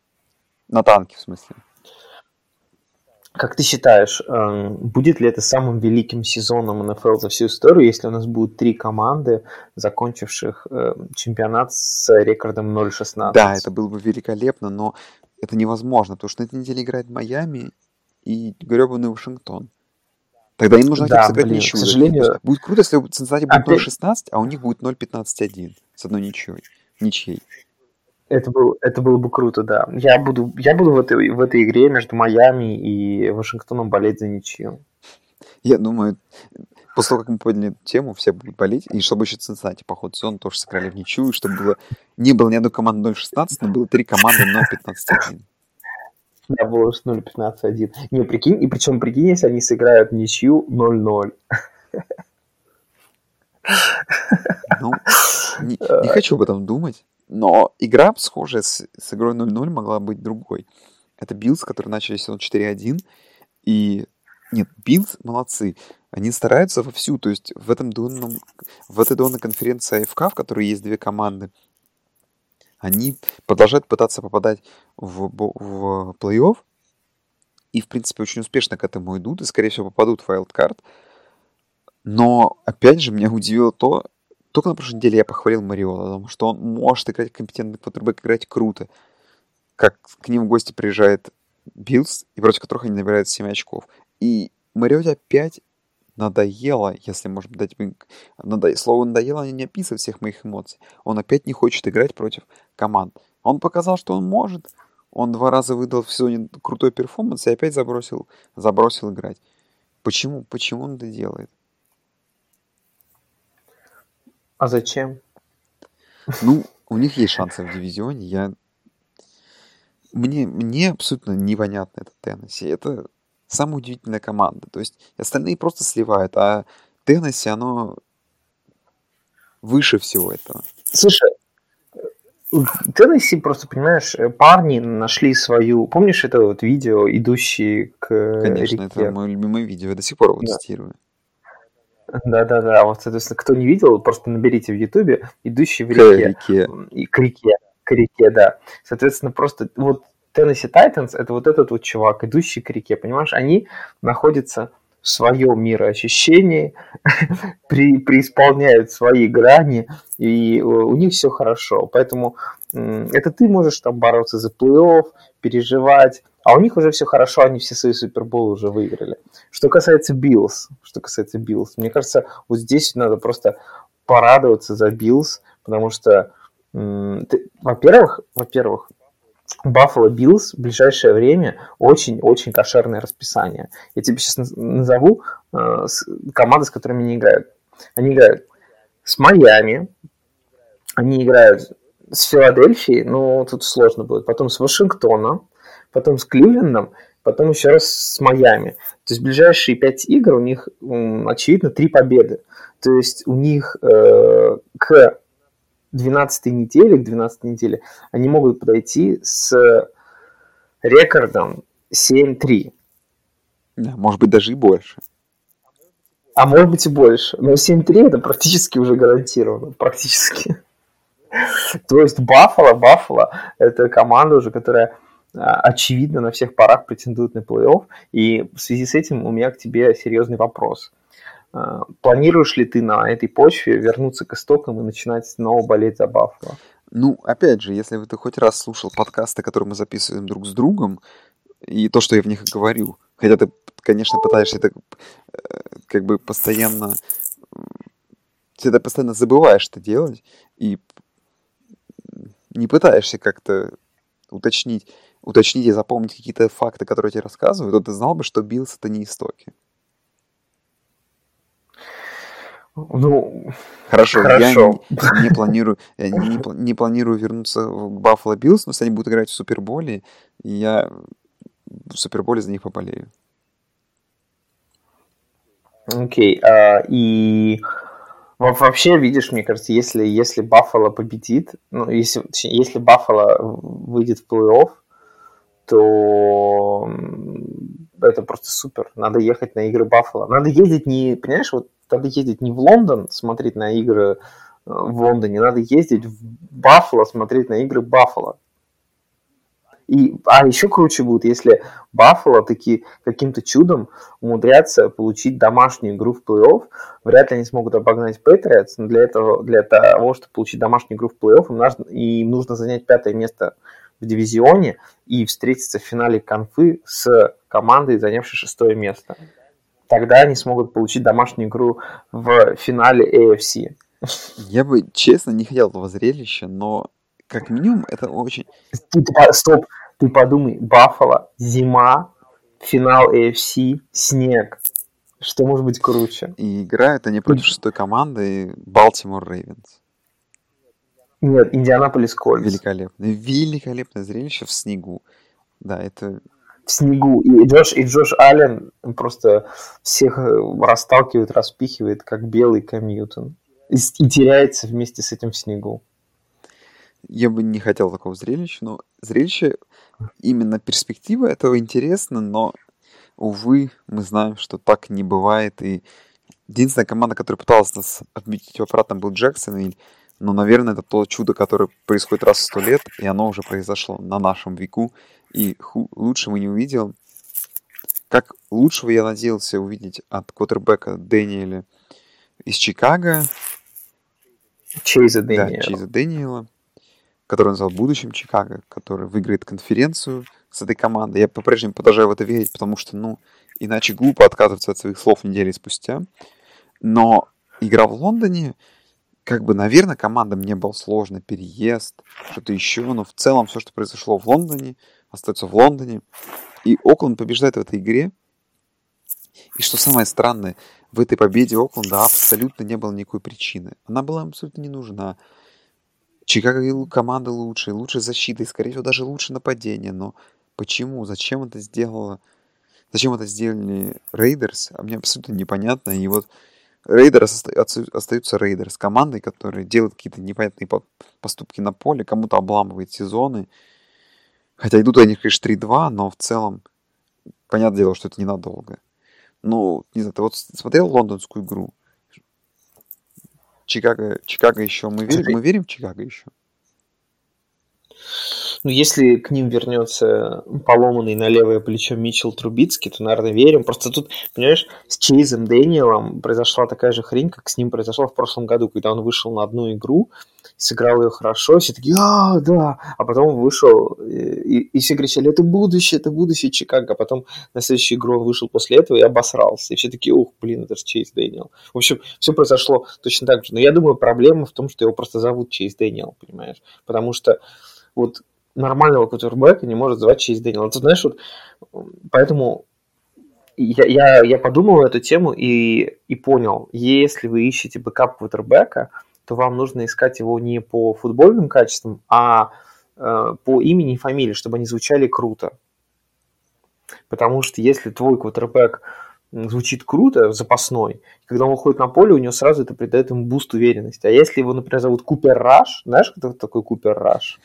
На танке, в смысле. Как ты считаешь, эм, будет ли это самым великим сезоном НФЛ за всю историю, если у нас будут три команды, закончивших эм, чемпионат с рекордом 0-16? Да, это было бы великолепно, но это невозможно, потому что на этой неделе играет Майами и гребаный Вашингтон. Тогда им нужно да, сыграть блин, ничью. К сожалению... Будет круто, если у Цинциннати будет Опять... 0-16, а у них будет 0-15-1 с одной ничьей. Ничьей. Это, был, это было бы круто, да. Я буду, я буду в, этой, в этой игре между Майами и Вашингтоном болеть за ничью. Я думаю, после того, как мы подняли эту тему, все будут болеть, и чтобы еще Цинциннати по ходу сезона тоже сыграли в ничью, чтобы было, не было ни одной команды 0-16, но было три команды 0-15-1. Да, было 0-15-1. Не, прикинь, и причем, прикинь, если они сыграют ничью 0-0. Ну, не, не хочу об этом думать, но игра, схожая с, с игрой 0-0, могла быть другой. Это Биллс, который начали сезон 4-1, и нет, Биллс молодцы. Они стараются вовсю. То есть в, этом донном, в этой донной конференции АФК, в которой есть две команды, они продолжают пытаться попадать в, в плей-офф. И, в принципе, очень успешно к этому идут. И, скорее всего, попадут в wildcard. Но, опять же, меня удивило то, только на прошлой неделе я похвалил Мариота, потому что он может играть компетентный квотербек, играть круто. Как к ним в гости приезжает Биллс, и против которых они набирают 7 очков. И Мариоте опять надоело, если можно дать... Надо... Слово надоело не описывает всех моих эмоций. Он опять не хочет играть против команд. Он показал, что он может. Он два раза выдал в сезоне крутой перформанс и опять забросил, забросил играть. Почему? Почему он это делает? А зачем? Ну, у них есть шансы в дивизионе. Я... Мне, мне абсолютно непонятно это Теннесси. Это самая удивительная команда. То есть остальные просто сливают, а Теннесси, оно выше всего этого. Слушай, Теннесси просто, понимаешь, парни нашли свою... Помнишь это вот видео, идущие к Конечно, реке? это мое любимое видео. Я до сих пор его Да. цитирую. Да-да-да, вот, соответственно, кто не видел, просто наберите в Ютубе «Идущий в К реке». реке. И к реке, к реке, да. Соответственно, просто вот Tennessee Titans это вот этот вот чувак, идущий к реке, понимаешь? Они находятся в своем мироощущении, [LAUGHS] при, преисполняют свои грани, и у, них все хорошо. Поэтому это ты можешь там бороться за плей-офф, переживать, а у них уже все хорошо, они все свои суперболы уже выиграли. Что касается Биллс, что касается Биллс, мне кажется, вот здесь надо просто порадоваться за Биллс, потому что, во-первых, во-первых, Баффало Биллс в ближайшее время очень-очень кошерное расписание. Я тебе сейчас назову э, с- команды, с которыми они играют. Они играют с Майами, они играют с Филадельфией, ну, тут сложно будет, потом с Вашингтоном, потом с Кливлендом, потом еще раз с Майами. То есть ближайшие пять игр у них, очевидно, три победы. То есть у них э, к 12 неделе, к 12 неделе они могут подойти с рекордом 7-3. Да, может быть, даже и больше. А может быть и больше. Но 7-3 это практически уже гарантированно. Практически. То есть Баффало, Баффало это команда уже, которая а, очевидно на всех парах претендует на плей-офф. И в связи с этим у меня к тебе серьезный вопрос. А, Планируешь ли ты на этой почве вернуться к истокам и начинать снова болеть за Баффало? Ну, опять же, если ты хоть раз слушал подкасты, которые мы записываем друг с другом, и то, что я в них говорю, хотя ты, конечно, пытаешься это э, как бы постоянно... Ты это постоянно забываешь это делать, и не пытаешься как-то уточнить, уточнить и запомнить какие-то факты, которые тебе рассказываю, то ты знал бы, что Биллс это не истоки. Ну, Хорошо, Хорошо. я не, не планирую, я не, не не планирую вернуться в Баффало Биллс, но если они будут играть в Суперболе, я в Суперболе за них поболею. Окей, а, и во- вообще, видишь, мне кажется, если, если Баффало победит, ну, если, если Баффало выйдет в плей-офф, то это просто супер. Надо ехать на игры Баффало. Надо ездить не, понимаешь, вот надо ездить не в Лондон смотреть на игры э, в Лондоне, надо ездить в Баффало смотреть на игры Баффало. И, а еще круче будет, если Баффало таки каким-то чудом умудрятся получить домашнюю игру в плей-офф. Вряд ли они смогут обогнать Патриотс, но для этого, для того, чтобы получить домашнюю игру в плей-офф, им нужно, им нужно занять пятое место в дивизионе и встретиться в финале конфы с командой, занявшей шестое место. Тогда они смогут получить домашнюю игру в финале AFC. Я бы, честно, не хотел этого зрелища, но как минимум это очень... Ты, стоп, ты подумай, Баффало, зима, финал AFC, снег. Что может быть круче? И играют они против шестой команды Балтимор Рейвенс. Нет, Индианаполис Кольц. Великолепно. Великолепное зрелище в снегу. Да, это... В снегу. И Джош, и Джош Аллен просто всех э, расталкивает, распихивает, как белый Кэм Ньютон. И, и теряется вместе с этим в снегу. Я бы не хотел такого зрелища, но зрелище, именно перспектива этого интересно, но, увы, мы знаем, что так не бывает, и единственная команда, которая пыталась нас отметить обратно, был Джексон, но, наверное, это то чудо, которое происходит раз в сто лет, и оно уже произошло на нашем веку, и ху- лучше мы не увидел. Как лучшего я надеялся увидеть от квотербека Дэниеля из Чикаго. Чейза Да, Дэниела. Чейза Дэниела, который назвал будущим Чикаго, который выиграет конференцию с этой командой. Я по-прежнему продолжаю в это верить, потому что, ну, иначе глупо отказываться от своих слов недели спустя. Но игра в Лондоне, как бы, наверное, командам не был сложно, переезд, что-то еще, но в целом все, что произошло в Лондоне, остается в Лондоне. И Окленд побеждает в этой игре. И что самое странное, в этой победе Окленда абсолютно не было никакой причины. Она была абсолютно не нужна. Чикаго команда лучше, лучше защита, и, скорее всего, даже лучше нападение. Но почему? Зачем это сделало? Зачем это сделали Рейдерс? А мне абсолютно непонятно. И вот Рейдерс остаются Рейдерс, командой, которая делает какие-то непонятные по- поступки на поле, кому-то обламывает сезоны. Хотя идут они, конечно, 3-2, но в целом, понятное дело, что это ненадолго. Ну, не знаю, ты вот смотрел лондонскую игру? Чикаго, Чикаго еще, мы верим, мы верим в Чикаго еще? Ну, если к ним вернется поломанный на левое плечо Митчелл Трубицкий, то, наверное, верим. Просто тут, понимаешь, с Чейзом Дэниелом произошла такая же хрень, как с ним произошла в прошлом году, когда он вышел на одну игру, сыграл ее хорошо, все такие, а, да, а потом вышел, и, и все кричали, это будущее, это будущее Чикаго, а потом на следующую игру он вышел после этого и обосрался, и все такие, ух, блин, это же Чейз Дэниел. В общем, все произошло точно так же, но я думаю, проблема в том, что его просто зовут Чейз Дэниел, понимаешь, потому что вот нормального квотербека не может звать Чейз Дэниел. Ты знаешь, вот поэтому я, я, я подумал эту тему и, и понял, если вы ищете backup квотербека, то вам нужно искать его не по футбольным качествам, а э, по имени и фамилии, чтобы они звучали круто. Потому что если твой квотербек звучит круто, запасной, когда он выходит на поле, у него сразу это придает ему буст уверенности. А если его, например, зовут Купер Раш, знаешь, кто такой Купер Раш?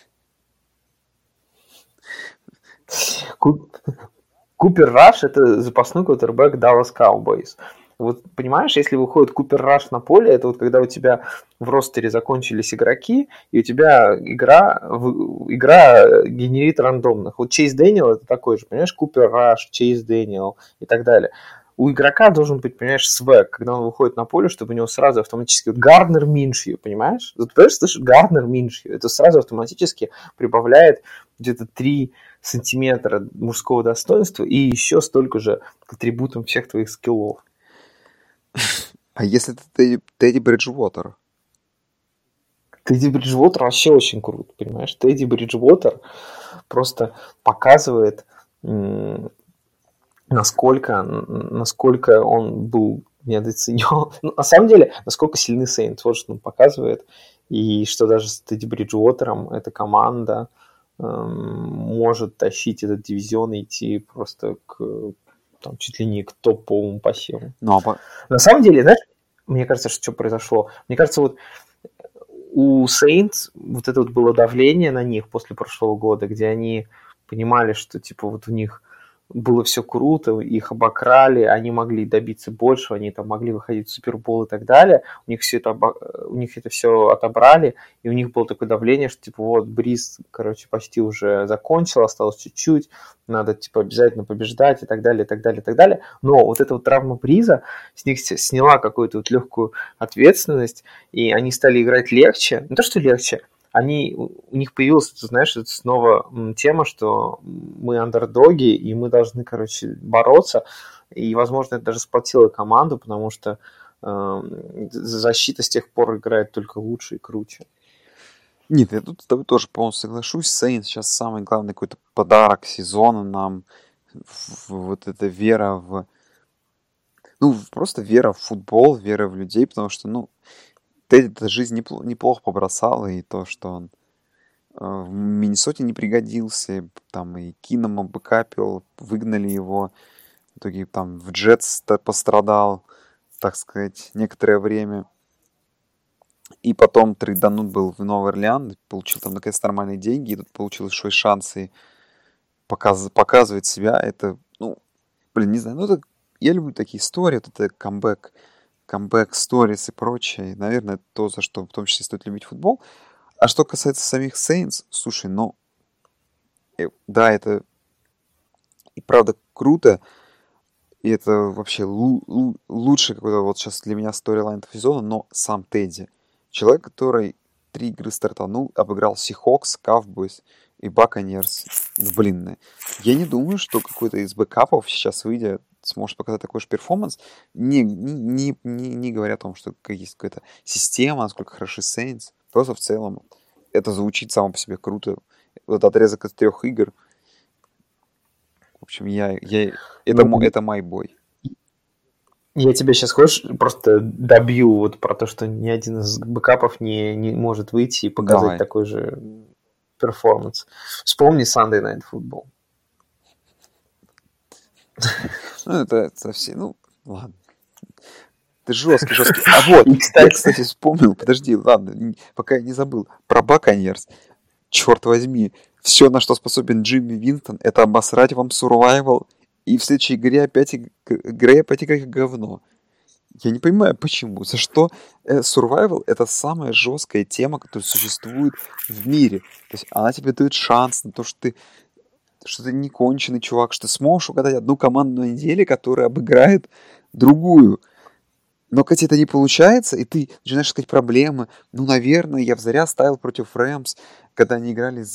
Купер Раш – это запасной квотербек Dallas Cowboys. Вот понимаешь, если выходит Купер Раш на поле, это вот когда у тебя в ростере закончились игроки, и у тебя игра, игра генерит рандомных. Вот Чейз Дэниел это такой же, понимаешь, Купер Раш, Чейз Дэниел и так далее. У игрока должен быть, понимаешь, swag, когда он выходит на поле, чтобы у него сразу автоматически... Вот Гарднер Миншью, понимаешь? Вот, понимаешь, слышишь, Гарднер Миншью. Это сразу автоматически прибавляет где-то 3 сантиметра мужского достоинства и еще столько же к атрибутам всех твоих скиллов. А если это Тедди, Тедди Бриджвотер? Тедди Бриджвотер вообще очень крут, понимаешь? Тедди Бриджвотер просто показывает, насколько, насколько он был недооценен. [LAUGHS] Ну, на самом деле, насколько сильны Сейнтс, вот что он показывает. И что даже с Тедди Бриджвотером эта команда может тащить этот дивизион и идти просто к там, чуть ли не к топовому посеву. Ну, а. На самом деле, знаешь, мне кажется, что, что произошло? Мне кажется, вот у Saints вот это вот было давление на них после прошлого года, где они понимали, что типа вот у них было все круто, их обокрали, они могли добиться большего, они там могли выходить в Супербол и так далее. У них все это, обо... у них это все отобрали, и у них было такое давление, что типа вот Бриз, короче, почти уже закончил, осталось чуть-чуть, надо типа обязательно побеждать и так далее, и так далее, и так далее. Но вот эта вот травма Бриза с них сняла какую-то вот легкую ответственность, и они стали играть легче. Не то, что легче, они, у них появилась, ты знаешь, снова тема, что мы андердоги, и мы должны, короче, бороться. И, возможно, это даже сплотило команду, потому что э, защита с тех пор играет только лучше и круче. Нет, я тут с тобой тоже полностью соглашусь. Сейн сейчас самый главный какой-то подарок сезона нам. Вот эта вера в... Ну, просто вера в футбол, вера в людей, потому что, ну, Тедди жизнь неплохо, неплохо побросал, и то, что он э, в Миннесоте не пригодился, там и Кином обыкапил, выгнали его, в итоге там в Джетс пострадал, так сказать, некоторое время. И потом трейданут был в Новый Орлеан, получил там наконец нормальные деньги, и тут получил еще и шансы показ, показывать себя. Это, ну, блин, не знаю, ну это, я люблю такие истории, вот это камбэк камбэк, сторис и прочее. Наверное, это то, за что в том числе стоит любить футбол. А что касается самих Saints, слушай, ну, да, это и правда круто. И это вообще лу- лу- лучший какой-то вот сейчас для меня сторилайн этого сезона, но сам Тедди. Человек, который три игры стартанул, обыграл Seahawks, Cowboys и Buccaneers. Ну, блин, я не думаю, что какой-то из бэкапов сейчас выйдет сможет показать такой же перформанс, не, не, не, не говоря о том, что есть какая-то система, насколько хороши Saints, просто в целом это звучит само по себе круто. Вот отрезок из трех игр. В общем, я, я, это, ну, это мой бой. Я тебя сейчас хочешь просто добью вот про то, что ни один из бэкапов не, не может выйти и показать Давай. такой же перформанс. Вспомни Sunday Night Football. [LAUGHS] Ну, это совсем, ну, ладно. Ты жесткий, жесткий. А вот, я, кстати, вспомнил, подожди, ладно, пока я не забыл. Про Buccaneers. Черт возьми, все, на что способен Джеймис Уинстон, это обосрать вам survival, и в следующей игре опять, игре опять играть как говно. Я не понимаю, почему. За что э, survival — это самая жесткая тема, которая существует в мире. То есть она тебе дает шанс на то, что ты что ты не конченый чувак, что ты сможешь угадать одну команду на неделе, которая обыграет другую. Но когда это не получается, и ты начинаешь искать проблемы, ну, наверное, я в заря ставил против Рэмс, когда они играли,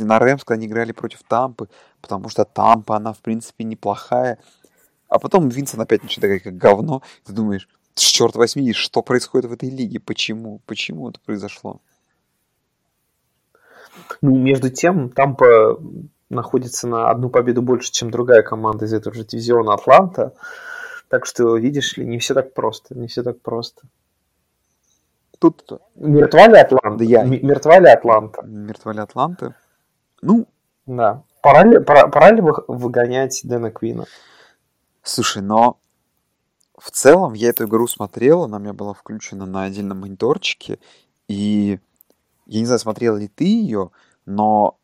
на Рэмс, когда они играли против Тампы, потому что Тампа, она, в принципе, неплохая. А потом Винсон опять начинает как говно, ты думаешь, черт возьми, что происходит в этой лиге, почему, почему это произошло? Ну, между тем, Тампа находится на одну победу больше, чем другая команда из этого же дивизиона Атланта. Так что, видишь ли, не все так просто. Не все так просто. Тут мертва ли Атланта? Я... Мертва ли Атланта? Мертва ли Атланта? Ну, да. Пора ли, пора, пора ли выгонять Дэна Квина? Слушай, но в целом я эту игру смотрел, она у меня была включена на отдельном мониторчике, и я не знаю, смотрел ли ты ее, но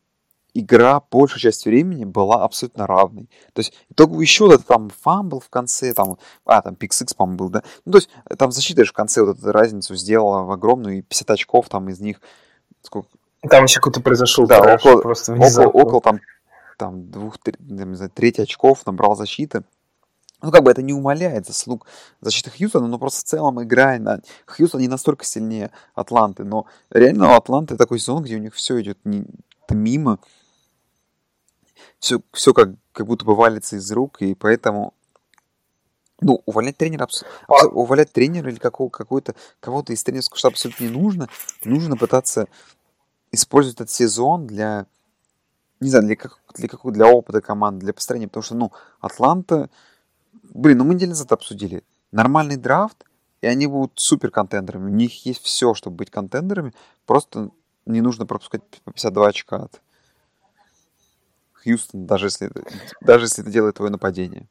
игра большую часть времени была абсолютно равной. То есть итоговый счет это там фамбл в конце, там, а, там пик по-моему, был, да? Ну, то есть там защита же в конце вот эту разницу сделала в огромную, и 50 очков там из них, сколько? Там еще какой-то произошел да, около, просто около, около там, там двух, там, не знаю, трети очков набрал защиты. Ну, как бы это не умаляет заслуг защиты Хьюстона, но просто в целом игра на... Хьюстон не настолько сильнее Атланты, но реально у Атланты такой сезон, где у них все идет не мимо, все, все как, как будто бы валится из рук, и поэтому ну, увольнять тренера, а... увольнять тренера или какого, какой-то, кого-то из тренерского штаба абсолютно не нужно. Нужно пытаться использовать этот сезон для, не знаю, для, как, для, какого, для опыта команды, для построения. Потому что, ну, Атланта, блин, ну мы неделю назад обсудили. Нормальный драфт, и они будут супер контендерами. У них есть все, чтобы быть контендерами. Просто не нужно пропускать по 52 очка от Хьюстон, даже если, даже если это делает твое нападение.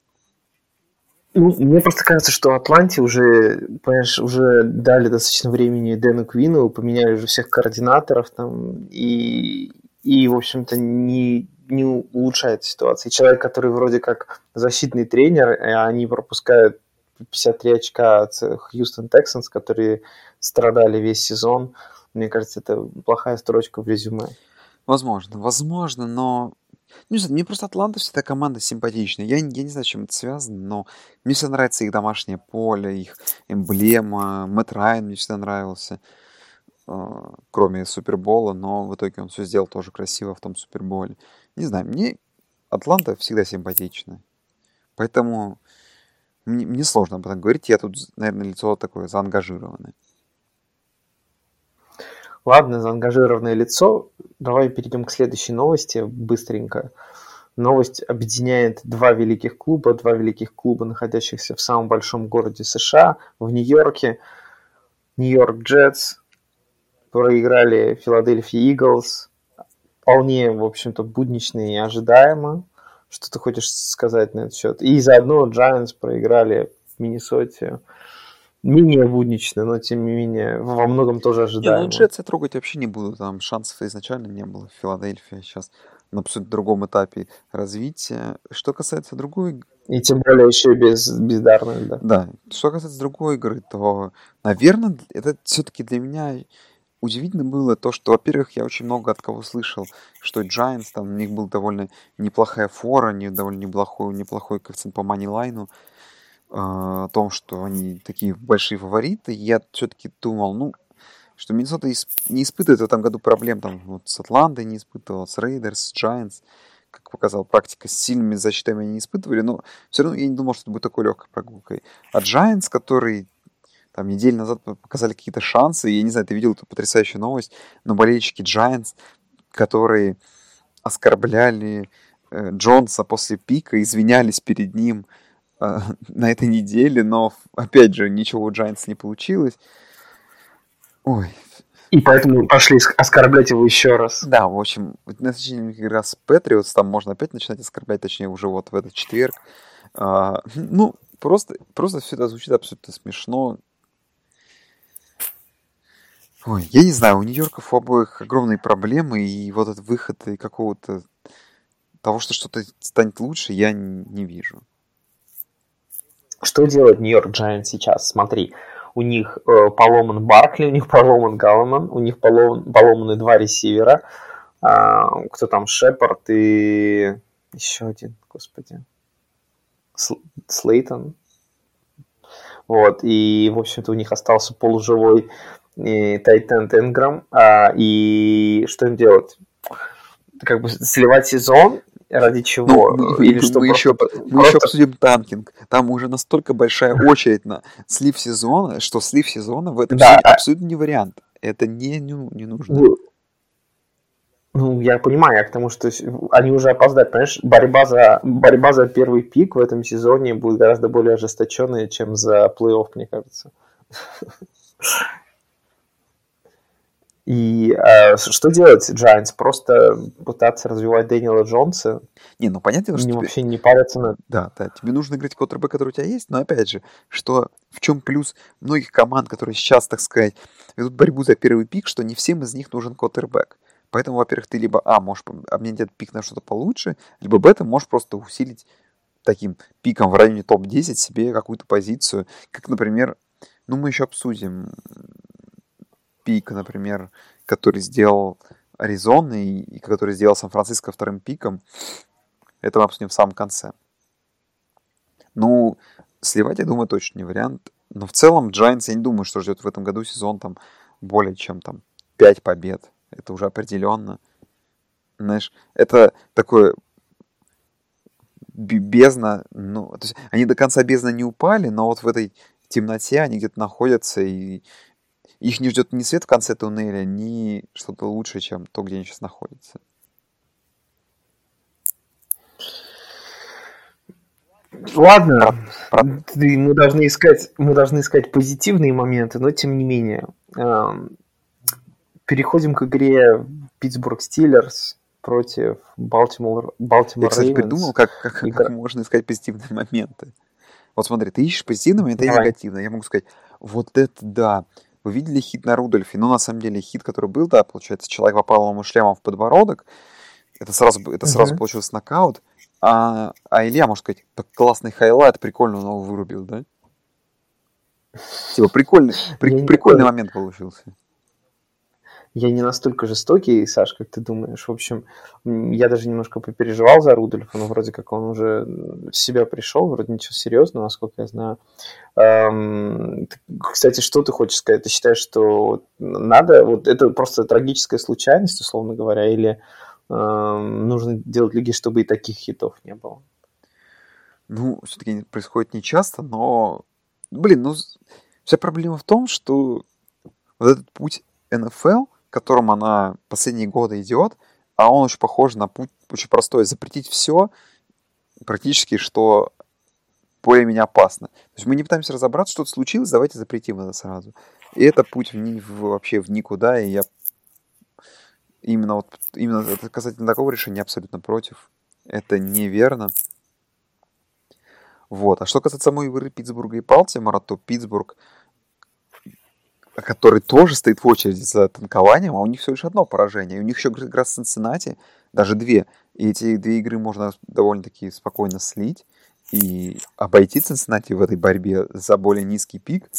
Ну, мне просто кажется, что Атланте уже, понимаешь, уже дали достаточно времени Дэну Квину, поменяли уже всех координаторов там, и, и в общем-то, не, не улучшает ситуацию. человек, который вроде как защитный тренер, и они пропускают 53 очка от Хьюстон Тексанс, которые страдали весь сезон. Мне кажется, это плохая строчка в резюме. Возможно, возможно, но не знаю, мне просто Атланта вся эта команда симпатичная. Я, я не знаю, чем это связано, но мне всегда нравится их домашнее поле, их эмблема. Мэтт Райан мне всегда нравился, э, кроме Супербола, но в итоге он все сделал тоже красиво в том Суперболе. Не знаю, мне Атланта всегда симпатична. Поэтому мне, мне сложно об этом говорить. Я тут, наверное, лицо такое заангажированное. Ладно, заангажированное лицо. Давай перейдем к следующей новости быстренько. Новость объединяет два великих клуба, два великих клуба, находящихся в самом большом городе США, в Нью-Йорке. Нью-Йорк Джетс проиграли Филадельфия Иглс. Вполне, в общем-то, буднично и ожидаемо. Что ты хочешь сказать на этот счет? И заодно Giants проиграли в Миннесоте менее буднично, но тем не менее во многом тоже ожидаемо. Не, ну Джетс я трогать вообще не буду, там шансов изначально не было. Филадельфия сейчас на абсолютно другом этапе развития. Что касается другой... И тем более еще и без, бездарной, да. Да. Что касается другой игры, то, наверное, это все-таки для меня удивительно было то, что, во-первых, я очень много от кого слышал, что Giants, там, у них был довольно неплохая фора, не, довольно неплохой, неплохой коэффициент по moneyline у, э, о том, что они такие большие фавориты. Я все-таки думал, ну, что Миннесота не испытывает в этом году проблем там, вот, с Атлантой, не испытывал, с Рейдерс, с Giants, как показала практика, с сильными защитами они не испытывали, но все равно я не думал, что это будет такой легкой прогулкой. А Giants, который там неделю назад показали какие-то шансы, я не знаю, ты видел эту потрясающую новость, но болельщики Giants, которые оскорбляли э, Джонса после пика, извинялись перед ним э, [LAUGHS] на этой неделе, но, опять же, ничего у Giants не получилось. Ой. И поэтому пошли оскорблять его еще раз. Да, в общем, на течение как раз Патриотс там можно опять начинать оскорблять, точнее, уже вот в этот четверг. А, ну, просто, просто все это звучит абсолютно смешно. Ой, я не знаю, у Нью-Йорков у обоих огромные проблемы, и вот этот выход и какого-то того, что что-то станет лучше, я не вижу. Что делает Нью-Йорк Джайант сейчас? Смотри, у них э, поломан Баркли, у них поломан Галлман, у них поломан, поломаны два ресивера. А, кто там, Шепард и еще один, господи, Слейтон. Вот, и, в общем-то, у них остался полуживой Тайтен Тенграм. А, и что им делать? Как бы сливать сезон ради чего? Ну, Или мы, что мы, еще, мы просто... еще обсудим танкинг. Там уже настолько большая [LAUGHS] очередь на слив сезона, что слив сезона в этом да. абсолютно не вариант. Это не, не, не нужно. Ну, ну, я понимаю, я к тому, что они уже опоздают. Понимаешь, борьба за, борьба за первый пик в этом сезоне будет гораздо более ожесточенная, чем за плей-офф, мне кажется. [LAUGHS] И э, что делать Giants? Просто пытаться развивать Дэниела Джонса? Не, ну понятно, что... Тебе... вообще не париться на... Да, да, тебе нужно играть квотербек, который у тебя есть, но опять же, что в чем плюс многих команд, которые сейчас, так сказать, ведут борьбу за первый пик, что не всем из них нужен квотербек. Поэтому, во-первых, ты либо, а, можешь обменять этот пик на что-то получше, либо, б, ты можешь просто усилить таким пиком в районе топ-10 себе какую-то позицию, как, например, ну, мы еще обсудим пик, например, который сделал Аризона и, и который сделал Сан-Франциско вторым пиком, это мы обсудим в самом конце. Ну, сливать, я думаю, точно не вариант. Но в целом Giants, я не думаю, что ждет в этом году сезон там более чем там 5 побед. Это уже определенно. Знаешь, это такое бездна, ну, то есть они до конца бездна не упали, но вот в этой темноте они где-то находятся, и их не ждет ни свет в конце туннеля, ни что-то лучше, чем то, где они сейчас находятся. Ладно, про, про... мы должны искать, мы должны искать позитивные моменты, но тем не менее. Эм, переходим к игре Питтсбург Стилерс против Балтимор Балтимор Я, кстати, придумал, как, как, Игра... как можно искать позитивные моменты. Вот смотри, ты ищешь позитивные моменты и негативные. Я могу сказать, вот это да, вы видели хит на Рудольфе? Ну, на самом деле, хит, который был, да, получается, человек попал ему шлемом в подбородок. Это сразу, это сразу uh-huh. получился нокаут. А, а Илья, может сказать, так классный хайлайт, прикольно он его вырубил, да? Типа, прикольный, при, прикольный момент получился я не настолько жестокий, Саш, как ты думаешь. В общем, я даже немножко попереживал за Рудольфа, но вроде как он уже в себя пришел, вроде ничего серьезного, насколько я знаю. Эм, кстати, что ты хочешь сказать? Ты считаешь, что надо, вот это просто трагическая случайность, условно говоря, или эм, нужно делать лиги, чтобы и таких хитов не было? Ну, все-таки происходит не часто, но, блин, ну, вся проблема в том, что вот этот путь НФЛ, которым она последние годы идет, а он очень похож на путь очень простой. Запретить все, практически, что более-менее опасно. То есть мы не пытаемся разобраться, что-то случилось, давайте запретим это сразу. И это путь в, в, вообще в никуда, и я именно вот именно касательно такого решения абсолютно против. Это неверно. Вот. А что касается самой игры Питтсбурга и Балтимора, то Питтсбург который тоже стоит в очереди за танкованием, а у них всего лишь одно поражение. И у них еще игра с Цинциннати, даже две. И эти две игры можно довольно-таки спокойно слить и обойти Цинциннати в этой борьбе за более низкий пик.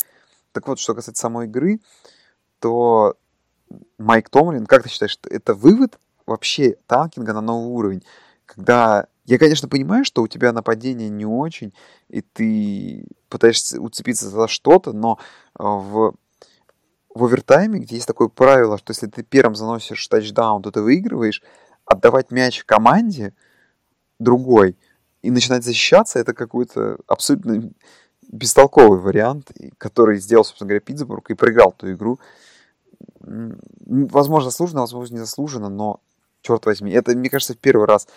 Так вот, что касается самой игры, то Майк Томлин, как ты считаешь, это вывод вообще танкинга на новый уровень? Когда я, конечно, понимаю, что у тебя нападение не очень, и ты пытаешься уцепиться за что-то, но в, в овертайме, где есть такое правило, что если ты первым заносишь тачдаун, то ты выигрываешь, отдавать мяч команде другой и начинать защищаться, это какой-то абсолютно бестолковый вариант, который сделал, собственно говоря, Питтсбург и проиграл ту игру. Возможно, заслуженно, возможно, не заслуженно, но, черт возьми, это, мне кажется, в первый раз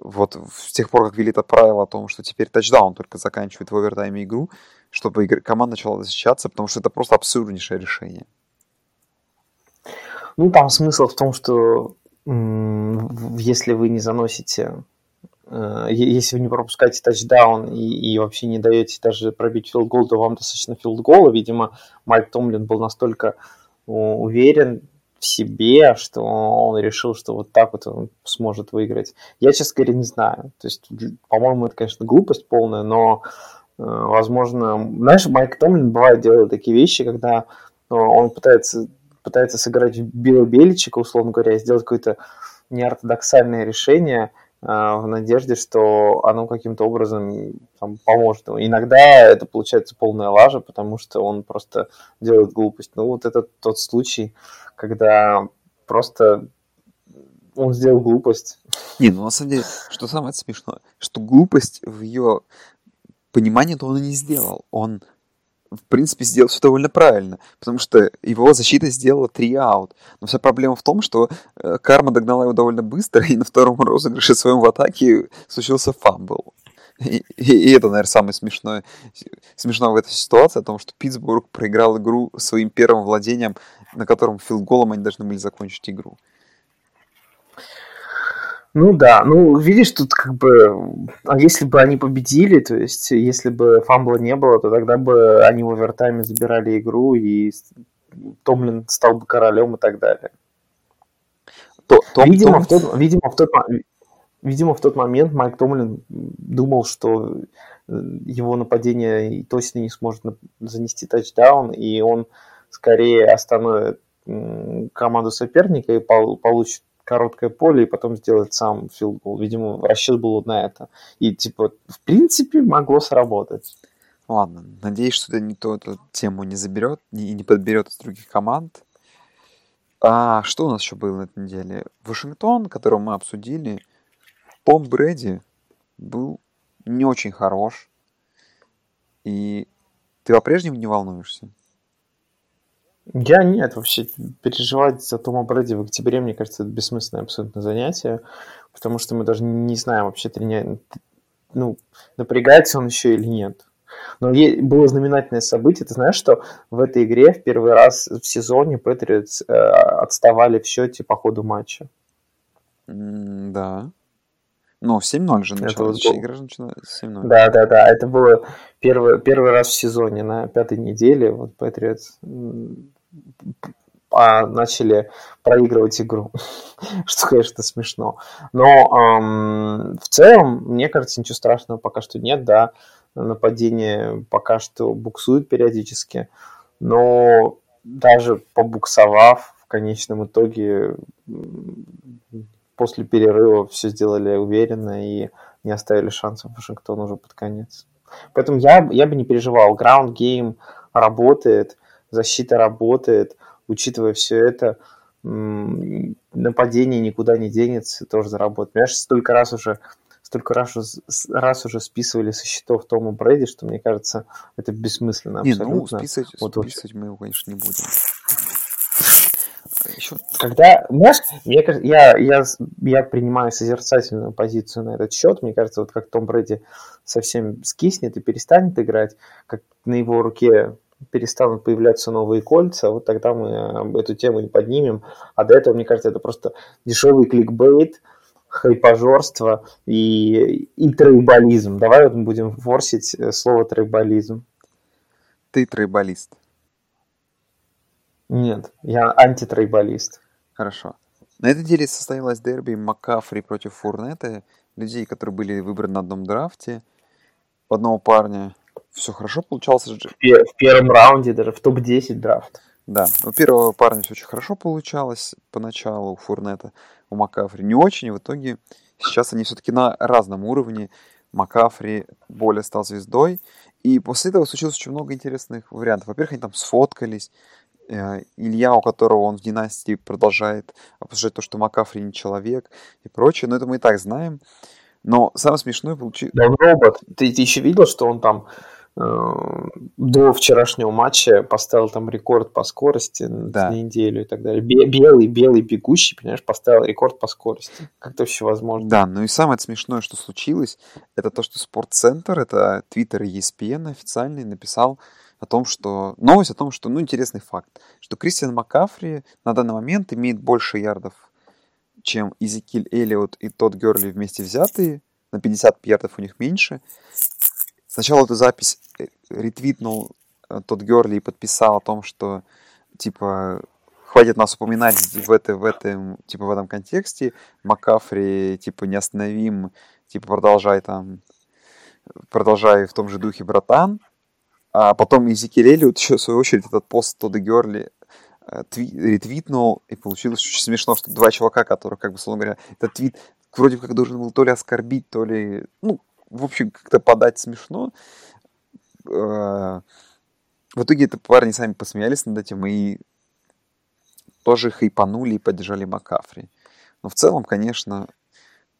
вот с тех пор, как ввели это правило о том, что теперь тачдаун только заканчивает в овертайме игру, чтобы команда начала защищаться, потому что это просто абсурднейшее решение. Ну, там смысл в том, что если вы не заносите, э, если вы не пропускаете тачдаун и, и вообще не даете даже пробить филдгол, то вам достаточно филдгола. Видимо, Майк Томлин был настолько уверен в себе, что он решил, что вот так вот он сможет выиграть. Я, честно говоря, не знаю. То есть, по-моему, это, конечно, глупость полная, но, э, возможно... Знаешь, Майк Томлин бывает делает такие вещи, когда э, он пытается, пытается сыграть в Билла условно говоря, и сделать какое-то неортодоксальное решение – а, в надежде, что оно каким-то образом там, поможет ему. Иногда это получается полная лажа, потому что он просто делает глупость. Ну, вот это тот случай, когда просто он сделал глупость. Не, ну на самом деле, что самое смешное, что глупость в ее понимании то он и не сделал. Он в принципе, сделал все довольно правильно, потому что его защита сделала три аут. Но вся проблема в том, что э, Карма догнала его довольно быстро, и на втором розыгрыше своем в атаке случился фамбл. И, и, и это, наверное, самое смешное, смешное в этой ситуации, о том, что Питтсбург проиграл игру своим первым владением, на котором филдголом они должны были закончить игру. Ну да, ну видишь, тут как бы, а если бы они победили, то есть если бы фамбла не было, то тогда бы они в овертайме забирали игру, и Томлин стал бы королем и так далее. То, Том, видимо, Том... В тот, видимо, в тот, видимо, в тот момент Майк Томлин думал, что его нападение точно не сможет занести тачдаун, и он скорее остановит команду соперника и получит короткое поле и потом сделать сам филдгол. Видимо, расчет был на это. И, типа, в принципе, могло сработать. Ладно, надеюсь, что это никто эту тему не заберет и не подберет из других команд. А что у нас еще было на этой неделе? Вашингтон, которого мы обсудили, Том Брэди был не очень хорош. И ты по-прежнему не волнуешься? Я нет, вообще переживать за Тома Брэди в октябре, мне кажется, это бессмысленное абсолютно занятие, потому что мы даже не знаем вообще, трени... ну, напрягается он еще или нет. Но было знаменательное событие. Ты знаешь, что в этой игре в первый раз в сезоне Патриотс э, отставали в счете по ходу матча? да. Ну, 7-0 же началась. Вот игра же началась 7-0. Да, да, да. Это было первый, первый раз в сезоне на пятой неделе. Вот Патриотс а начали проигрывать игру, [LAUGHS] что, конечно, смешно. Но эм, в целом, мне кажется, ничего страшного пока что нет, да, нападение пока что буксует периодически, но даже побуксовав, в конечном итоге после перерыва все сделали уверенно и не оставили шансов Вашингтону уже под конец. Поэтому я, я бы не переживал. Ground game работает – защита работает, учитывая все это, нападение никуда не денется, тоже заработает. Понимаешь, столько раз уже столько раз, раз уже списывали со счетов Тома Брэди, что мне кажется, это бессмысленно абсолютно. Не, ну, списывать, вот, списывать мы его, конечно, не будем. Еще... Когда, знаешь, мне кажется, я, я, я принимаю созерцательную позицию на этот счет. Мне кажется, вот как Том Брэди совсем скиснет и перестанет играть, как на его руке перестанут появляться новые кольца, вот тогда мы эту тему и поднимем. А до этого, мне кажется, это просто дешевый кликбейт, хайпажорство и, и трейболизм. Давай вот мы будем форсить э, слово трейболизм. Ты трейболист. Нет, я антитрейболист. Хорошо. На этой неделе состоялось дерби Макафри против Фурнета, людей, которые были выбраны на одном драфте. Одного парня все хорошо получалось. В, в первом раунде, даже в топ-10 драфт. Да, у первого парня все очень хорошо получалось поначалу, у Фурнета, у Макафри не очень, в итоге сейчас они все-таки на разном уровне. Макафри более стал звездой, и после этого случилось очень много интересных вариантов. Во-первых, они там сфоткались, э, Илья, у которого он в династии продолжает обсуждать то, что Макафри не человек и прочее, но это мы и так знаем. Но самое смешное получилось... Да он робот. Ты, ты еще видел, что он там до вчерашнего матча поставил там рекорд по скорости Да. на неделю и так далее. Бе- Белый, белый бегущий, понимаешь, поставил рекорд по скорости. Как это вообще возможно? Да, ну и самое смешное, что случилось, это то, что Спортцентр, это твиттер ESPN официальный, написал о том, что... Новость о том, что, ну, интересный факт, что Кристиан Маккафри на данный момент имеет больше ярдов, чем Изекиль Эллиот и тот Герли вместе взятые. На 50 ярдов у них меньше. Сначала эту запись э, ретвитнул э, тот Герли и подписал о том, что, типа, хватит нас упоминать в, это, в, этом, типа, в этом контексте. Макафри, типа, неостановим, типа, продолжай там, продолжай в том же духе, братан. А потом Изекиль Эллиот еще, в свою очередь, этот пост Тодда Герли э, тви- ретвитнул, и получилось очень смешно, что два чувака, которые, как бы, словно говоря, этот твит вроде как должен был то ли оскорбить, то ли, ну, в общем, как-то подать смешно. Э, В итоге это парни сами посмеялись над этим и тоже хайпанули и поддержали Макафри. Но в целом, конечно,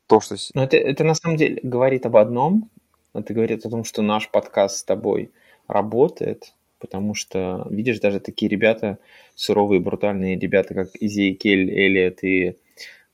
то, что... Но это, это на самом деле говорит об одном. Это говорит о том, что наш подкаст с тобой работает, потому что, видишь, даже такие ребята, суровые, брутальные ребята, как Изиекель, Элliот и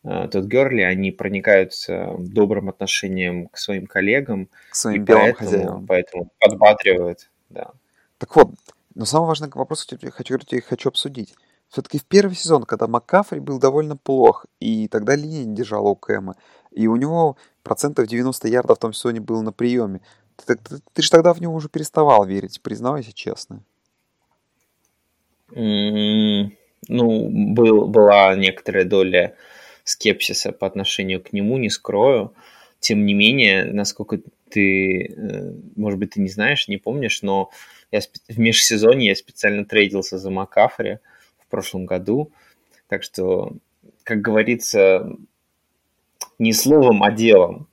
э, тот Герли, они проникаются добрым отношением к своим коллегам, к своим и белым поэтому, хозяевам. поэтому подбадривают. Да. Так вот, но самый важный вопрос, который я хочу, я хочу обсудить. Все-таки в первый сезон, когда Маккафри был довольно плох, и тогда линия не держала у Кэма, и у него процентов 90 ярдов в том сезоне было на приеме, ты, ты- ты же тогда в него уже переставал верить, признавайся честно. М, Ну, был, была некоторая доля скепсиса по отношению к нему, не скрою. Тем не менее, насколько ты, э, может быть, ты не знаешь, не помнишь, но я в межсезонье я специально трейдился за Макафри в прошлом году. Так что, как говорится, не словом, а делом.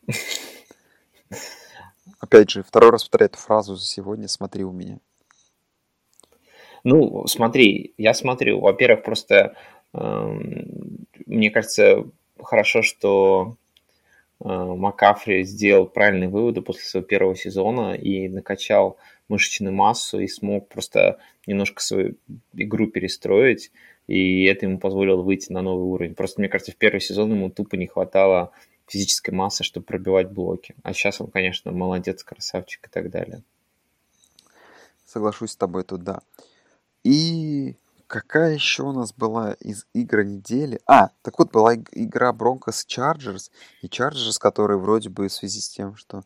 Опять же, второй раз повторяю эту фразу за сегодня, смотри у меня. Ну, смотри, я смотрю. Во-первых, просто мне кажется, хорошо, что э, Макафри сделал правильные выводы после своего первого сезона и накачал мышечную массу и смог просто немножко свою игру перестроить, и это ему позволило выйти на новый уровень. Просто, мне кажется, в первый сезон ему тупо не хватало физической массы, чтобы пробивать блоки. А сейчас он, конечно, молодец, красавчик и так далее. Соглашусь с тобой тут, да. И какая еще у нас была из игр недели? А, так вот, была иг- игра Бронкос Чарджерс. И Чарджерс, которые вроде бы в связи с тем, что,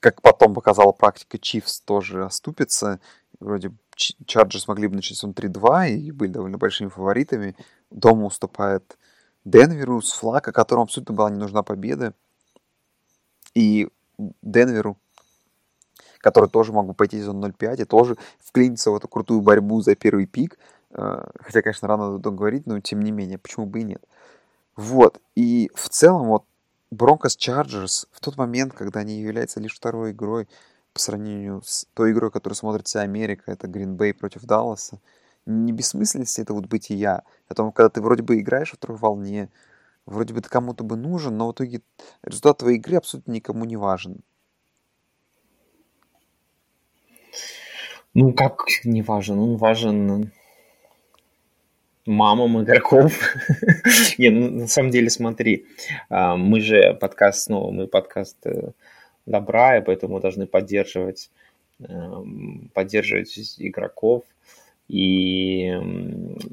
как потом показала практика, Чифс тоже оступится. Вроде Чарджерс могли бы начать сезон 3-2 и были довольно большими фаворитами. Дома уступает Денверу с флага, которому абсолютно была не нужна победа. И Денверу который тоже мог бы пойти сезон 0.5 и тоже вклиниться в эту крутую борьбу за первый пик. Э, Хотя, конечно, рано этом говорить, но тем не менее, почему бы и нет. Вот. И в целом, вот Бронкос Чарджерс в тот момент, когда они являются лишь второй игрой по сравнению с той игрой, которую смотрит вся Америка, это Green Bay против Далласа, не бессмысленность это вот бытия. О том, когда ты вроде бы играешь во второй волне, вроде бы ты кому-то бы нужен, но в итоге результат твоей игры абсолютно никому не важен. Ну, как не важен? Он важен мамам игроков. [LAUGHS] Не, ну, на самом деле, смотри, а, мы же подкаст снова, мы подкаст э, добра, и поэтому должны поддерживать, эм, поддерживать игроков. И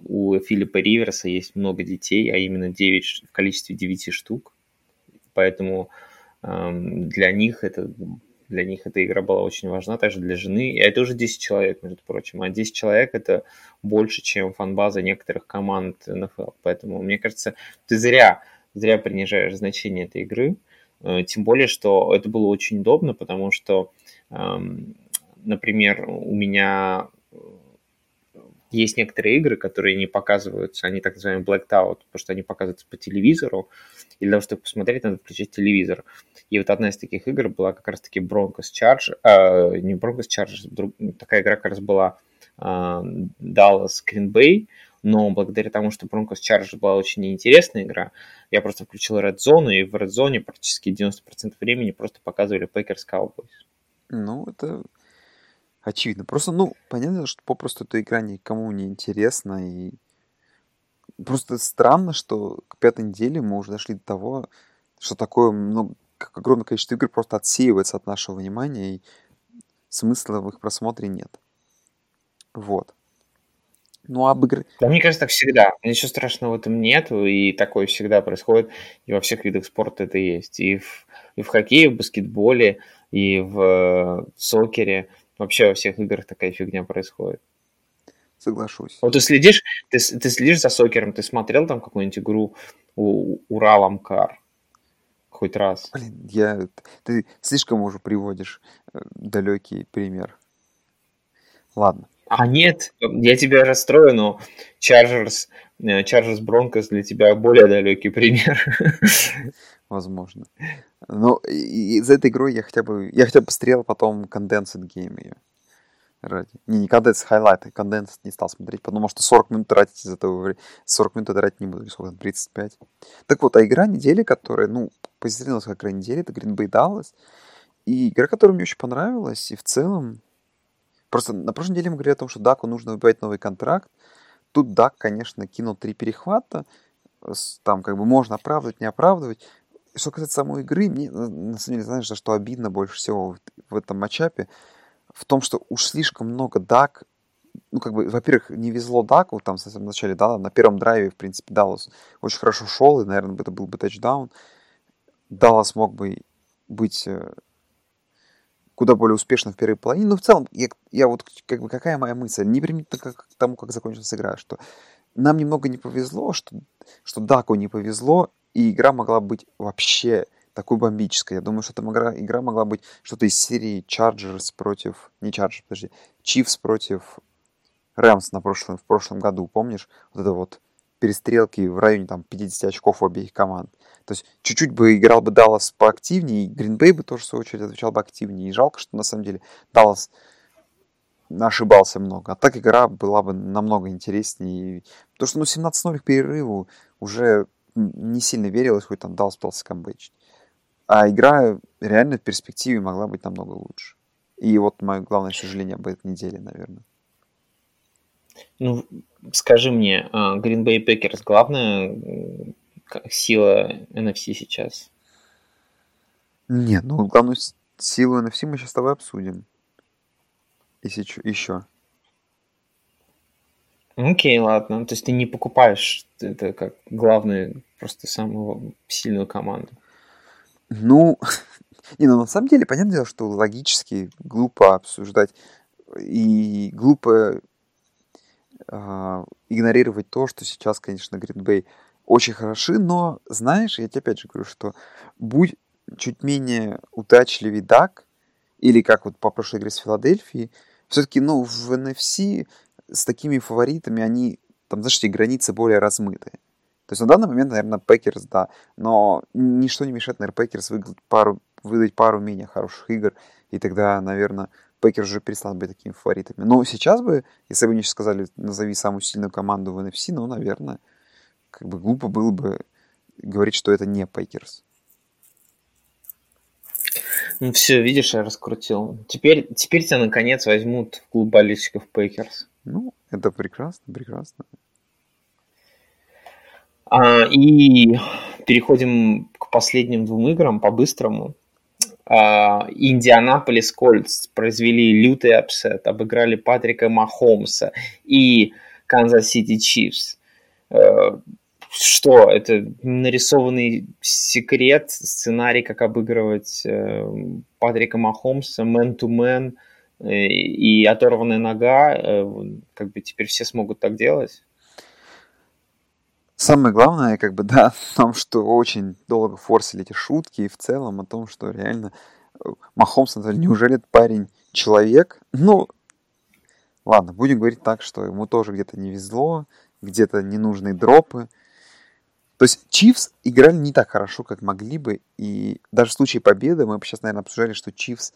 у Филиппа Риверса есть много детей, а именно 9, ш- в количестве 9 штук. Поэтому для них это для них эта игра была очень важна, также для жены. И это уже 10 человек, между прочим. А 10 человек это больше, чем фанбаза некоторых команд НФЛ. Поэтому, мне кажется, ты зря, зря принижаешь значение этой игры. Э, Тем более, что это было очень удобно, потому что, эм, например, у меня есть некоторые игры, которые не показываются, они так называемые blacked out, потому что они показываются по телевизору, и для того, чтобы посмотреть, надо включить телевизор. И вот одна из таких игр была как раз-таки Broncos Charge, э, не Broncos Chargers, друг, такая игра как раз была э, Dallas Green Bay, но благодаря тому, что Broncos Chargers была очень интересная игра, я просто включил Red Zone, и в Red Zone практически 90% времени просто показывали Packers Cowboys. Ну, это очевидно. Просто, ну, понятно, что попросту эта игра никому не интересна, и просто странно, что к пятой неделе мы уже дошли до того, что такое много, как огромное количество игр просто отсеивается от нашего внимания, и смысла в их просмотре нет. Вот. Ну, об игре... Да, мне кажется, так всегда. Ничего страшного в этом нет, и такое всегда происходит, и во всех видах спорта это есть. И в, и в хоккее, и в баскетболе, и в, в сокере. Вообще во всех играх такая фигня происходит. Соглашусь. Вот ты следишь, ты, ты следишь за сокером, ты смотрел там какую-нибудь игру у Ураламкар? Хоть раз. Блин, я... Ты слишком уже приводишь э, далекий пример. Ладно. А нет, я тебя расстрою, но Chargers, Chargers Broncos для тебя более далекий пример. Возможно. Но из этой игры я хотя бы, я хотя бы посмотрел потом Condensed Game ее. Ради. Не, не Condensed, Highlight, Condensed не стал смотреть, потому что 40 минут тратить из этого, 40 минут тратить не буду, сколько 35. Так вот, а игра недели, которая, ну, позиционировалась как игра недели, это Green Bay Dallas. И игра, которая мне очень понравилась, и в целом, просто на прошлой неделе мы говорили о том, что Даку нужно выбивать новый контракт. Тут Дак, конечно, кинул три перехвата, там как бы можно оправдывать, не оправдывать. Что касается самой игры, мне на самом деле, знаешь, что обидно больше всего в, в этом матчапе, в том, что уж слишком много Дак, ну, как бы, во-первых, не везло Даку, там, в самом начале, да, на первом драйве, в принципе, Даллас очень хорошо шел, и, наверное, это был бы тачдаун. Даллас мог бы быть э, куда более успешным в первой половине. Но в целом, я, я вот, как бы, какая моя мысль? Не применительно к тому, как закончилась игра, что нам немного не повезло, что, что Даку не повезло, и игра могла быть вообще такой бомбической. Я думаю, что там игра, игра могла быть что-то из серии Chargers против... Не Chargers, подожди. Chiefs против Рэмс на прошлом, в прошлом году, помнишь? Вот это вот перестрелки в районе там 50 очков у обеих команд. То есть чуть-чуть бы играл бы Даллас поактивнее, и Гринбей бы тоже, в свою очередь, отвечал бы активнее. И жалко, что на самом деле Даллас ошибался много. А так игра была бы намного интереснее. Потому что, ну, 17-0 к перерыву уже не сильно верилось, хоть там Даллас пытался камбэчить. А игра реально в перспективе могла быть намного лучше. И вот мое главное сожаление об этой неделе, наверное. Ну, скажи мне, а, Green Bay Packers главная сила NFC сейчас? Нет, ну главную силу NFC мы сейчас с тобой обсудим. Если еще. Окей, ладно. То есть ты не покупаешь это как главную, просто самую сильную команду. Ну, [LAUGHS] не, ну на самом деле, понятное дело, что логически глупо обсуждать и глупо игнорировать то, что сейчас, конечно, Гринбей очень хороши, но, знаешь, я тебе опять же говорю, что будь чуть менее удачливый Дак, или как вот по прошлой игре с Филадельфией, все-таки, ну, в NFC с такими фаворитами они, там, знаешь, эти границы более размытые. То есть на данный момент, наверное, Пэкерс, да. Но ничто не мешает, наверное, Пэкерс выиграть пару, выдать пару менее хороших игр. И тогда, наверное, Пэкерс уже перестал быть такими фаворитами. Но сейчас бы, если бы мне сейчас сказали, назови самую сильную команду в NFC, ну, наверное, как бы глупо было бы говорить, что это не Пэкерс. Ну все, видишь, я раскрутил. Теперь, теперь тебя наконец возьмут в клуб болельщиков Пэкерс. Ну, это прекрасно, прекрасно. А, и переходим к последним двум играм по-быстрому. А, Индианаполис Colts произвели лютый upset, обыграли Патрика Махомса и Kansas City Chiefs. Э, что, это нарисованный секрет, сценарий, как обыгрывать э, Патрика Махомса, man-to-man и оторванная нога, э, как бы теперь все смогут так делать? Самое главное, как бы, [LAUGHS] да, в том, что очень долго форсили эти шутки, и в целом о том, что реально э, Махомс, неужели этот парень человек? Ну, ладно, будем говорить так, что ему тоже где-то не везло, где-то ненужные дропы. То есть Чивс играли не так хорошо, как могли бы, и даже в случае победы мы сейчас, наверное, обсуждали, что Чивс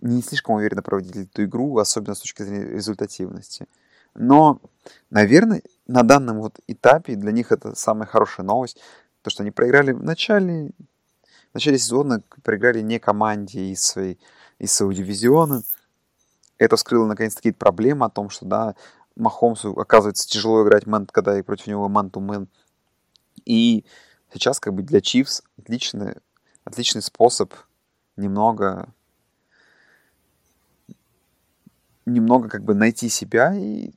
не слишком уверенно проводили эту игру, особенно с точки зрения результативности. Но, наверное, на данном вот этапе для них это самая хорошая новость, то, что они проиграли в начале, в начале сезона, проиграли не команде из, своей, из своего дивизиона. Это вскрыло, наконец-таки, проблемы о том, что, да, Махомсу, оказывается, тяжело играть мэн, когда и против него ман-то-мэн. И сейчас, как бы, для Чивс отличный, отличный способ немного немного как бы найти себя и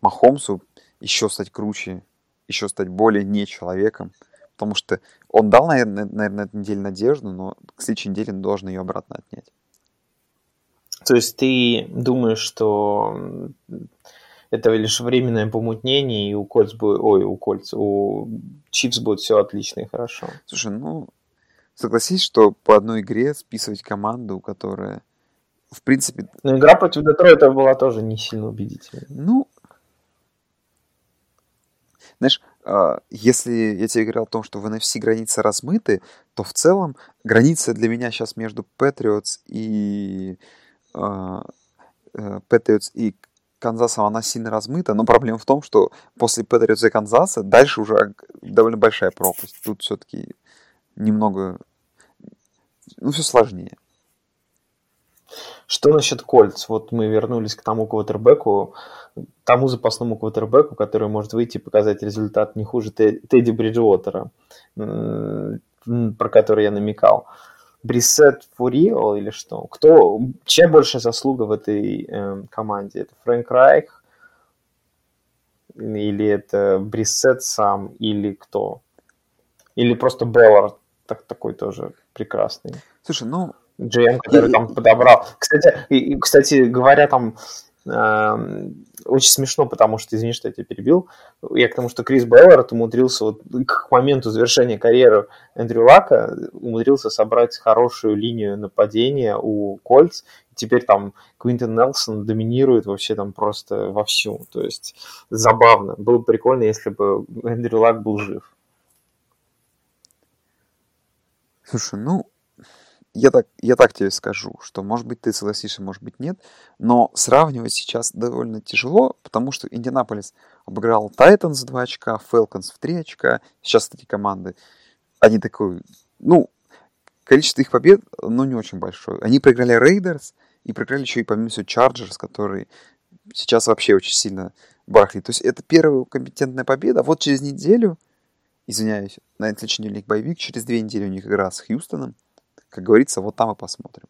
Махомсу еще стать круче, еще стать более не человеком. Потому что он дал, наверное, на этой неделе надежду, но к следующей неделе он должен ее обратно отнять. То есть ты думаешь, что это лишь временное помутнение, и у Кольц будет, ой, у Кольц, у Чипс будет все отлично и хорошо. Слушай, ну, согласись, что по одной игре списывать команду, которая, в принципе... Но игра против Детройта была тоже не сильно убедительной. Ну, знаешь, а, если я тебе говорил о том, что в NFC границы размыты, то в целом граница для меня сейчас между Patriots и Patriots и Канзасом она сильно размыта, но проблема в том, что после Patriots и Канзаса дальше уже довольно большая пропасть. Тут все-таки немного, ну, все сложнее. Что насчет Кольц? Вот мы вернулись к тому квотербеку, тому запасному квотербеку, который может выйти и показать результат не хуже Тедди Бриджуотера, про который я намекал. Брисет Фурио или что? Кто, чья большая заслуга в этой э, команде? Это Фрэнк Райх? Или это Брисет сам? Или кто? Или просто Беллар так, такой тоже прекрасный? Слушай, ну... GM, который там подобрал. Кстати, и, кстати говоря, там очень смешно, потому что, извини, что я тебя перебил, я к тому, что Крис Беллард умудрился вот к моменту завершения карьеры Эндрю Лака умудрился собрать хорошую линию нападения у Кольц, теперь там Квинтон Нелсон доминирует вообще там просто вовсю, то есть забавно. Было бы прикольно, если бы Эндрю Лак был жив. Слушай, ну, я так, я так тебе скажу, что, может быть, ты согласишься, может быть, нет, но сравнивать сейчас довольно тяжело, потому что Индианаполис обыграл Titans 2 очка, Falcons в 3 очка. Сейчас эти команды, они такой, ну, количество их побед, ну, не очень большое. Они проиграли Raiders и проиграли еще и помимо всего Чарджерс, который сейчас вообще очень сильно барахлит. То есть это первая компетентная победа. А вот через неделю, извиняюсь, на следующей неделе у боевик, через две недели у них игра с Хьюстоном. Как говорится, вот там и посмотрим.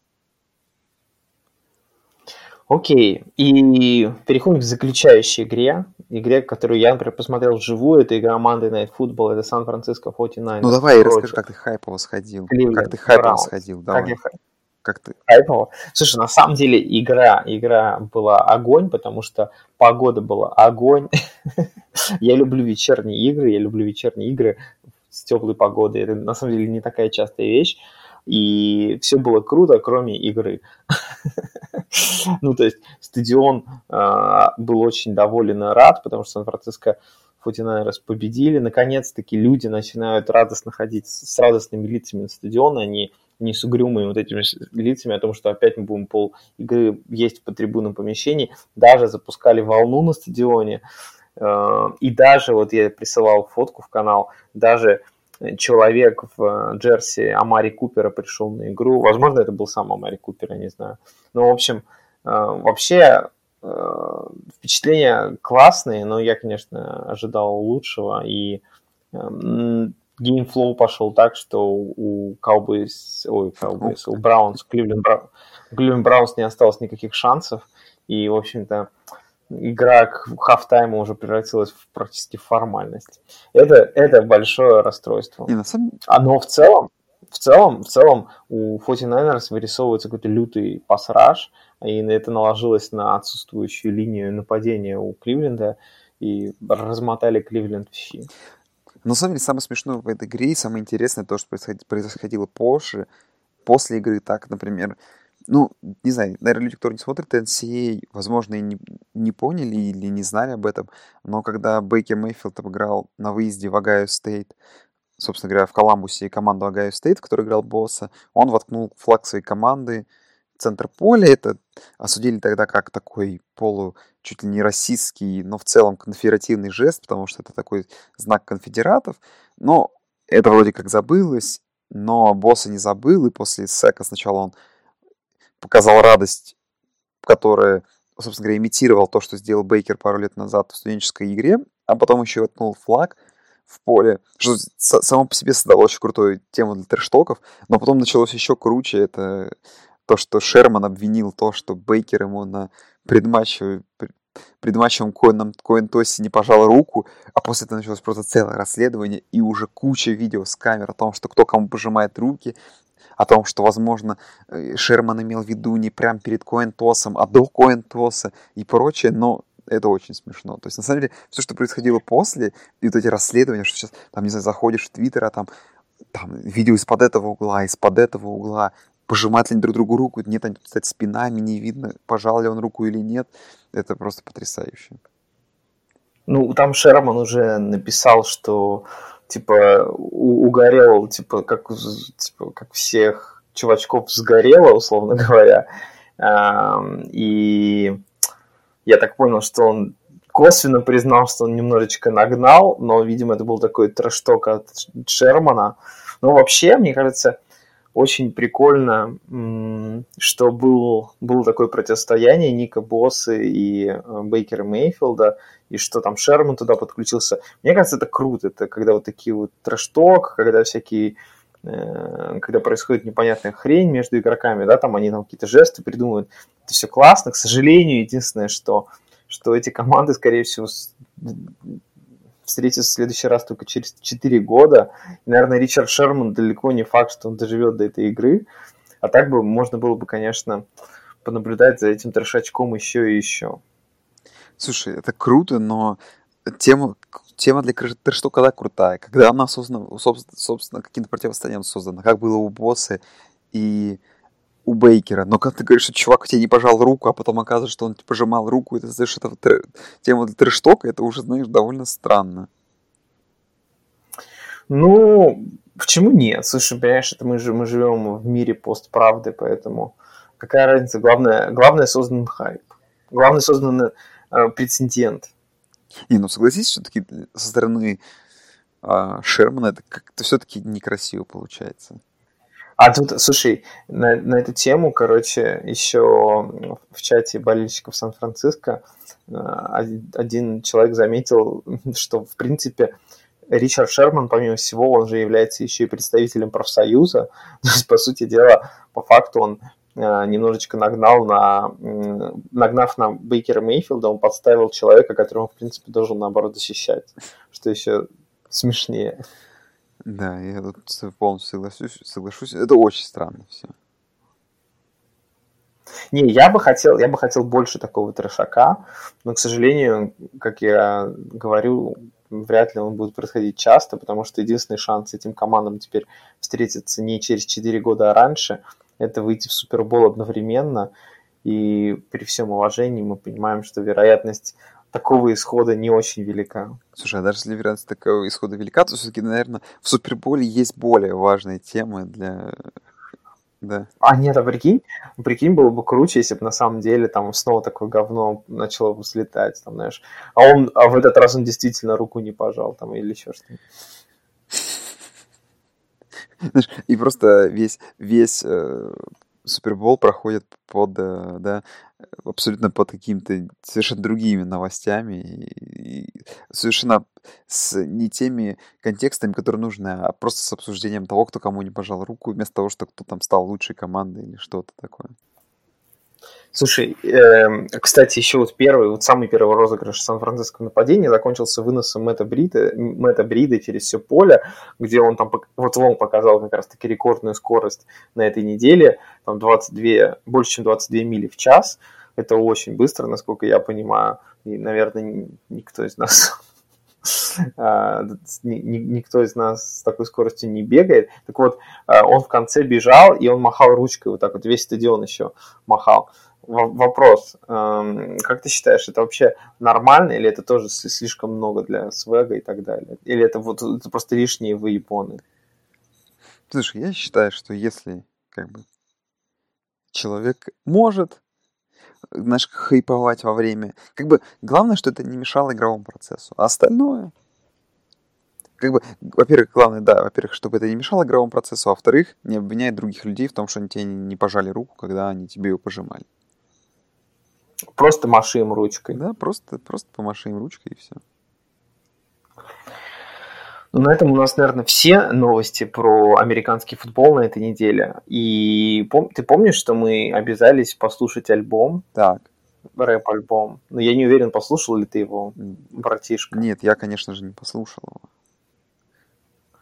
Окей, и переходим к заключающей игре. Игре, которую я, например, посмотрел вживую. Это игра Monday Night Football, это Сан-Франциско 49 Ну давай, расскажи, как ты хайпово сходил. Кливленд, как ты хайпово сходил, давай. Как, я... как ты? Хайпово? Слушай, на самом деле игра, игра была огонь, потому что погода была огонь. [LAUGHS] я люблю вечерние игры, я люблю вечерние игры с теплой погодой. Это на самом деле не такая частая вещь и все было круто, кроме игры. [LAUGHS] ну, то есть стадион а, был очень доволен и рад, потому что Сан-Франциско 49ers победили. Наконец-таки люди начинают радостно ходить с радостными лицами на стадион, они не с угрюмыми вот этими лицами о том, что опять мы будем пол игры есть по трибунам помещений. Даже запускали волну на стадионе. А, и даже, вот я присылал фотку в канал, даже человек в э, джерси Амари Купера пришел на игру. Возможно, это был сам Амари Купер, я не знаю. Но, в общем, э, вообще э, впечатления классные, но я, конечно, ожидал лучшего. И game flow пошел так, что у Cowboys, ой, Cowboys, у Browns, Кливленд, Кливленд Browns не осталось никаких шансов. И, в общем-то, игра к halftime у уже превратилась в практически формальность. Это, это большое расстройство. Не, на самом... А, но в целом, в целом, в целом у 49ers вырисовывается какой-то лютый pass rush, и это наложилось на отсутствующую линию нападения у Кливленда, и размотали Кливленд в щи. Но, на самом деле, самое смешное в этой игре и самое интересное то, что происходило позже, после игры. Так, например, ну, не знаю, наверное, люди, которые не смотрят NCAA, возможно, и не, не поняли или не знали об этом, но когда Бейкер Мейфилд обыграл на выезде в Ohio State, собственно говоря, в Коламбусе команду Ohio State, в которой играл Боса, он воткнул флаг своей команды центр поля. Это осудили тогда как такой полу чуть ли не российский, но в целом конфедеративный жест, потому что это такой знак конфедератов. Но это вроде как забылось, но босса не забыл, и после сека сначала он показал радость, которая, собственно говоря, имитировал то, что сделал Бейкер пару лет назад в студенческой игре, а потом еще воткнул флаг в поле, что само по себе создало очень крутую тему для трештоков, но потом началось еще круче, это то, что Шерман обвинил то, что Бейкер ему на предматчевой предматчевом коином, коин-тосе не пожал руку, а после этого началось просто целое расследование и уже куча видео с камер о том, что кто кому пожимает руки, о том, что, возможно, э, Шерман имел в виду не прям перед коин-тосом, а до коин-тоса и прочее, но это очень смешно. То есть, на самом деле, все, что происходило после, и вот эти расследования, что сейчас, там, не знаю, заходишь в Твиттер, а там, там видео из-под этого угла, из-под этого угла, пожимают ли они друг другу руку, нет, они, кстати, спинами, не видно, пожал ли он руку или нет. Это просто потрясающе. Ну, там Шерман уже написал, что типа угорел, типа как, типа как всех чувачков сгорело, условно говоря. И я так понял, что он косвенно признал, что он немножечко нагнал, но, видимо, это был такой трэшток от Шермана. Но вообще, мне кажется, очень прикольно, что был, было такое противостояние Ника Босса и э, Бейкера Мейфилда, и что там Шерман туда подключился. Мне кажется, это круто, это когда вот такие вот трэшток, когда всякие э, когда происходит непонятная хрень между игроками, да, там они там какие-то жесты придумывают, это все классно, к сожалению, единственное, что, что эти команды, скорее всего, встретиться в следующий раз только через 4 года. И, наверное, Ричард Шерман далеко не факт, что он доживет до этой игры. А так бы можно было бы, конечно, понаблюдать за этим трешачком еще и еще. Слушай, это круто, но тема, тема для трэш-тока да, крутая. Когда она собственно, собственно каким-то противостоянием создана, как было у босса и у Бейкера. Но когда ты говоришь, что чувак тебе не пожал руку, а потом оказывается, что он тебе пожимал руку, и ты знаешь, это тр... тема для трэштока, это уже, знаешь, довольно странно. Ну, почему нет? Слушай, понимаешь, это мы, же, мы живем в мире постправды, поэтому какая разница? Главное, главное создан хайп. Главное создан э, прецедент. Не, ну согласись, все-таки со стороны э, Шермана это как-то все-таки некрасиво получается. А тут, слушай, на, на эту тему, короче, еще в чате болельщиков Сан-Франциско э, один человек заметил, [LAUGHS] что, в принципе, Ричард Шерман, помимо всего, он же является еще и представителем профсоюза. [LAUGHS] То есть, по сути дела, по факту он э, немножечко нагнал на, нагнав на Бейкера Мейфилда, он подставил человека, которого в принципе, должен, наоборот, защищать. Что еще смешнее. Да, я тут полностью соглашусь, соглашусь. Это очень странно все. Не, я бы хотел, я бы хотел больше такого трешака, но, к сожалению, как я говорю, вряд ли он будет происходить часто, потому что единственный шанс этим командам теперь встретиться не через 4 года, а раньше, это выйти в Супербол одновременно. И при всем уважении мы понимаем, что вероятность такого исхода не очень велика. Слушай, а даже если вероятность такого исхода велика, то все-таки, наверное, в Суперболе есть более важные темы для... Да. А нет, а прикинь, прикинь, было бы круче, если бы на самом деле там снова такое говно начало бы слетать, там, знаешь. А он, а в этот раз он действительно руку не пожал, там, или еще что-нибудь. И просто весь, весь э, Супербол проходит под, э, да, абсолютно под какими-то совершенно другими новостями и, совершенно с не теми контекстами, которые нужны, а просто с обсуждением того, кто кому не пожал руку, вместо того, что кто там стал лучшей командой или что-то такое. Слушай, э, кстати, еще вот первый, вот самый первый розыгрыш Сан-Франциско нападения закончился выносом Мэтта Брида, Мэтта Брида через все поле, где он там, вот он показал как раз-таки рекордную скорость на этой неделе, там 22, больше, чем 22 мили в час. Это очень быстро, насколько я понимаю, и, наверное, никто из нас никто из нас с такой скоростью не бегает. Так вот, а, он в конце бежал, и он махал ручкой, вот так вот весь стадион еще махал. Вопрос, как ты считаешь, это вообще нормально, или это тоже слишком много для свега и так далее? Или это вот это просто лишние выебоны? Слушай, я считаю, что если как бы человек может знаешь, хайповать во время. Как бы главное, что это не мешало игровому процессу. А остальное... Как бы, во-первых, главное, да, во-первых, чтобы это не мешало игровому процессу, а во-вторых, не обвиняй других людей в том, что они тебе не пожали руку, когда они тебе ее пожимали. Просто маши им ручкой. Да, просто, просто помаши им ручкой и все. Ну, на этом у нас, наверное, все новости про американский футбол на этой неделе. И пом- ты помнишь, что мы обязались послушать альбом? Так. Рэп-альбом. Но я не уверен, послушал ли ты его, братишка. Нет, я, конечно же, не послушал его.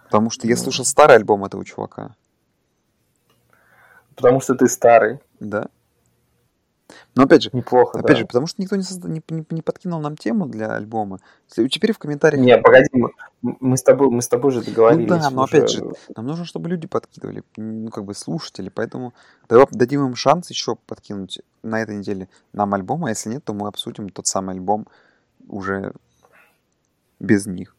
Потому что я ну. слушал старый альбом этого чувака. Потому что ты старый. Да. Но опять же, неплохо. Опять да. же, потому что никто не, созда... не, не, не подкинул нам тему для альбома. Теперь в комментариях. Не, погоди, мы, мы с тобой, мы с тобой же договорились. Ну да, но уже... опять же, нам нужно, чтобы люди подкидывали, ну как бы слушатели, поэтому дадим им шанс еще подкинуть на этой неделе нам альбом, а если нет, то мы обсудим тот самый альбом уже без них.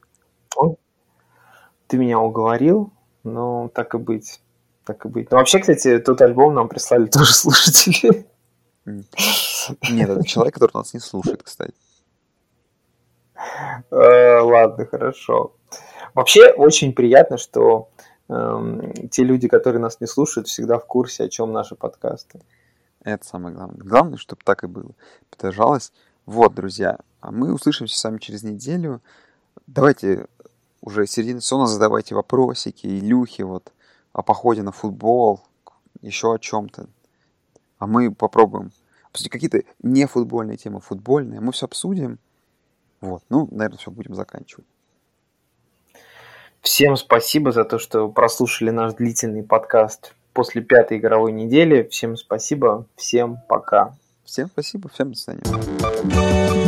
Ты меня уговорил, но так и быть. Так и быть. Ну, вообще, кстати, тот альбом нам прислали [LAUGHS] тоже слушатели. Нет, это человек, который нас не слушает, кстати. [LAUGHS] Э, ладно, хорошо. Вообще очень приятно, что эм, те люди, которые нас не слушают, всегда в курсе, о чем наши подкасты. Это самое главное. Главное, чтобы так и было. Продолжалось. Вот, друзья, а мы услышимся с вами через неделю. Давайте уже середина сезона задавайте вопросики, илюхи вот о походе на футбол, еще о чем-то. А мы попробуем обсудить какие-то не футбольные темы, футбольные. Мы все обсудим. Вот, ну, наверное, все, будем заканчивать. Всем спасибо за то, что прослушали наш длительный подкаст после пятой игровой недели. Всем спасибо, всем пока. Всем спасибо, всем до свидания.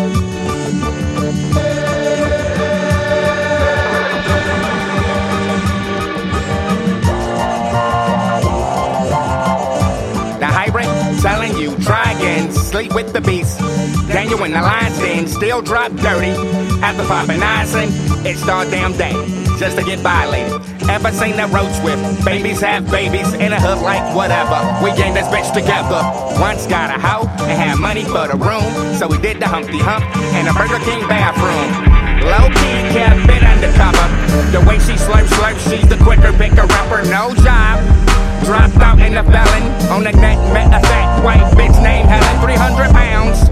With the beast. Daniel in the lion's den, still drop dirty. After popping ice and it's all damn day, just to get violated. Ever seen that road swift? Babies have babies in a hood like whatever. We gang this bitch together. Once got a hoe and had money for the room, so we did the Humpty Hump in a Burger King bathroom. Low key kept it undercover. The way she slurps, slurps, she's the quicker picker upper. No job. Dropped out in the felon. On the net, met a fat white bitch named Helen. 300 pounds.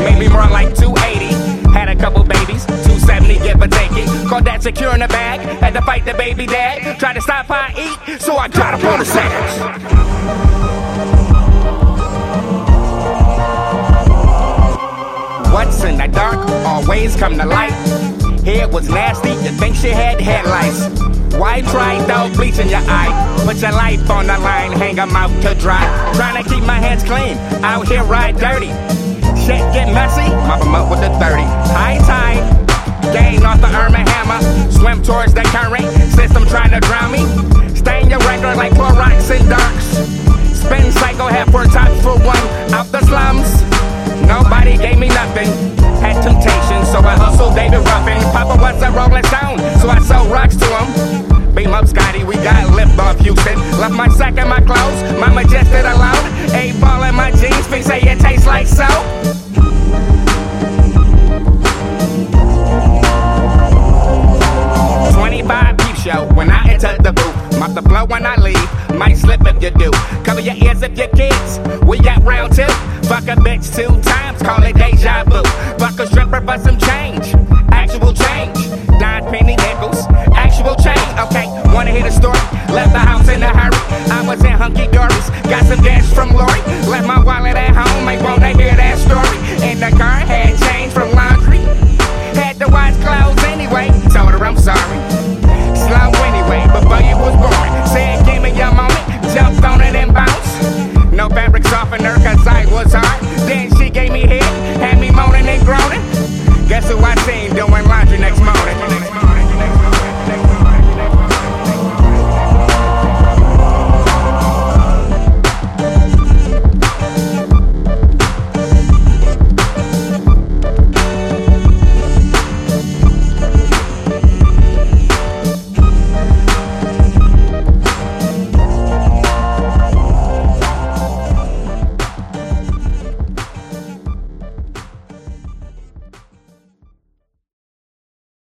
Made me more like 280. Had a couple babies. 270, give or take it. Called that secure in the bag. Had to fight the baby dad. Tried to stop how I eat. So I got up on the sandwich. What's in the dark always come to light. Head was nasty, you think she had headlights. Why try though bleach in your eye? Put your life on the line, hang them out to dry. Trying to keep my hands clean, out here ride dirty. Shit get messy, mop them up with the 30. High tide, gain off the Irma hammer. Swim towards the current, system trying to drown me. Stain your record like Clorox and darks. Spin cycle, half for top for one. Out the slums, nobody gave me nothing. Had temptation, so I hustled David Ruffin. Papa was a rolling stone, so I sold rocks to him. Beam up, Scotty, we got lip off Houston. Left my sack and my clothes, my majestic alone. A ball in my jeans, feet say it tastes like soap. Twenty-five peep show when I enter the booth. Mop the flow when I leave, might slip if you do. Cover your ears if you're kids. We got round two. Fuck a bitch two times, call it deja vu. Fuck a stripper for some change, actual change. Nine penny nickels, actual change. Okay, wanna hear the story? Left the house in a hurry. I was in hunky dories. Got some gas from Lori. Left my wallet at home. Ain't wanna hear that story. And the car had change from laundry. Had to wash clothes anyway. Told her I'm sorry way before you was born. Said, give me your moment, jumped on it and bounced. No fabric softener, cause I was hot. Then she gave me head, had me moaning and groaning. Guess who I seen doing laundry next morning?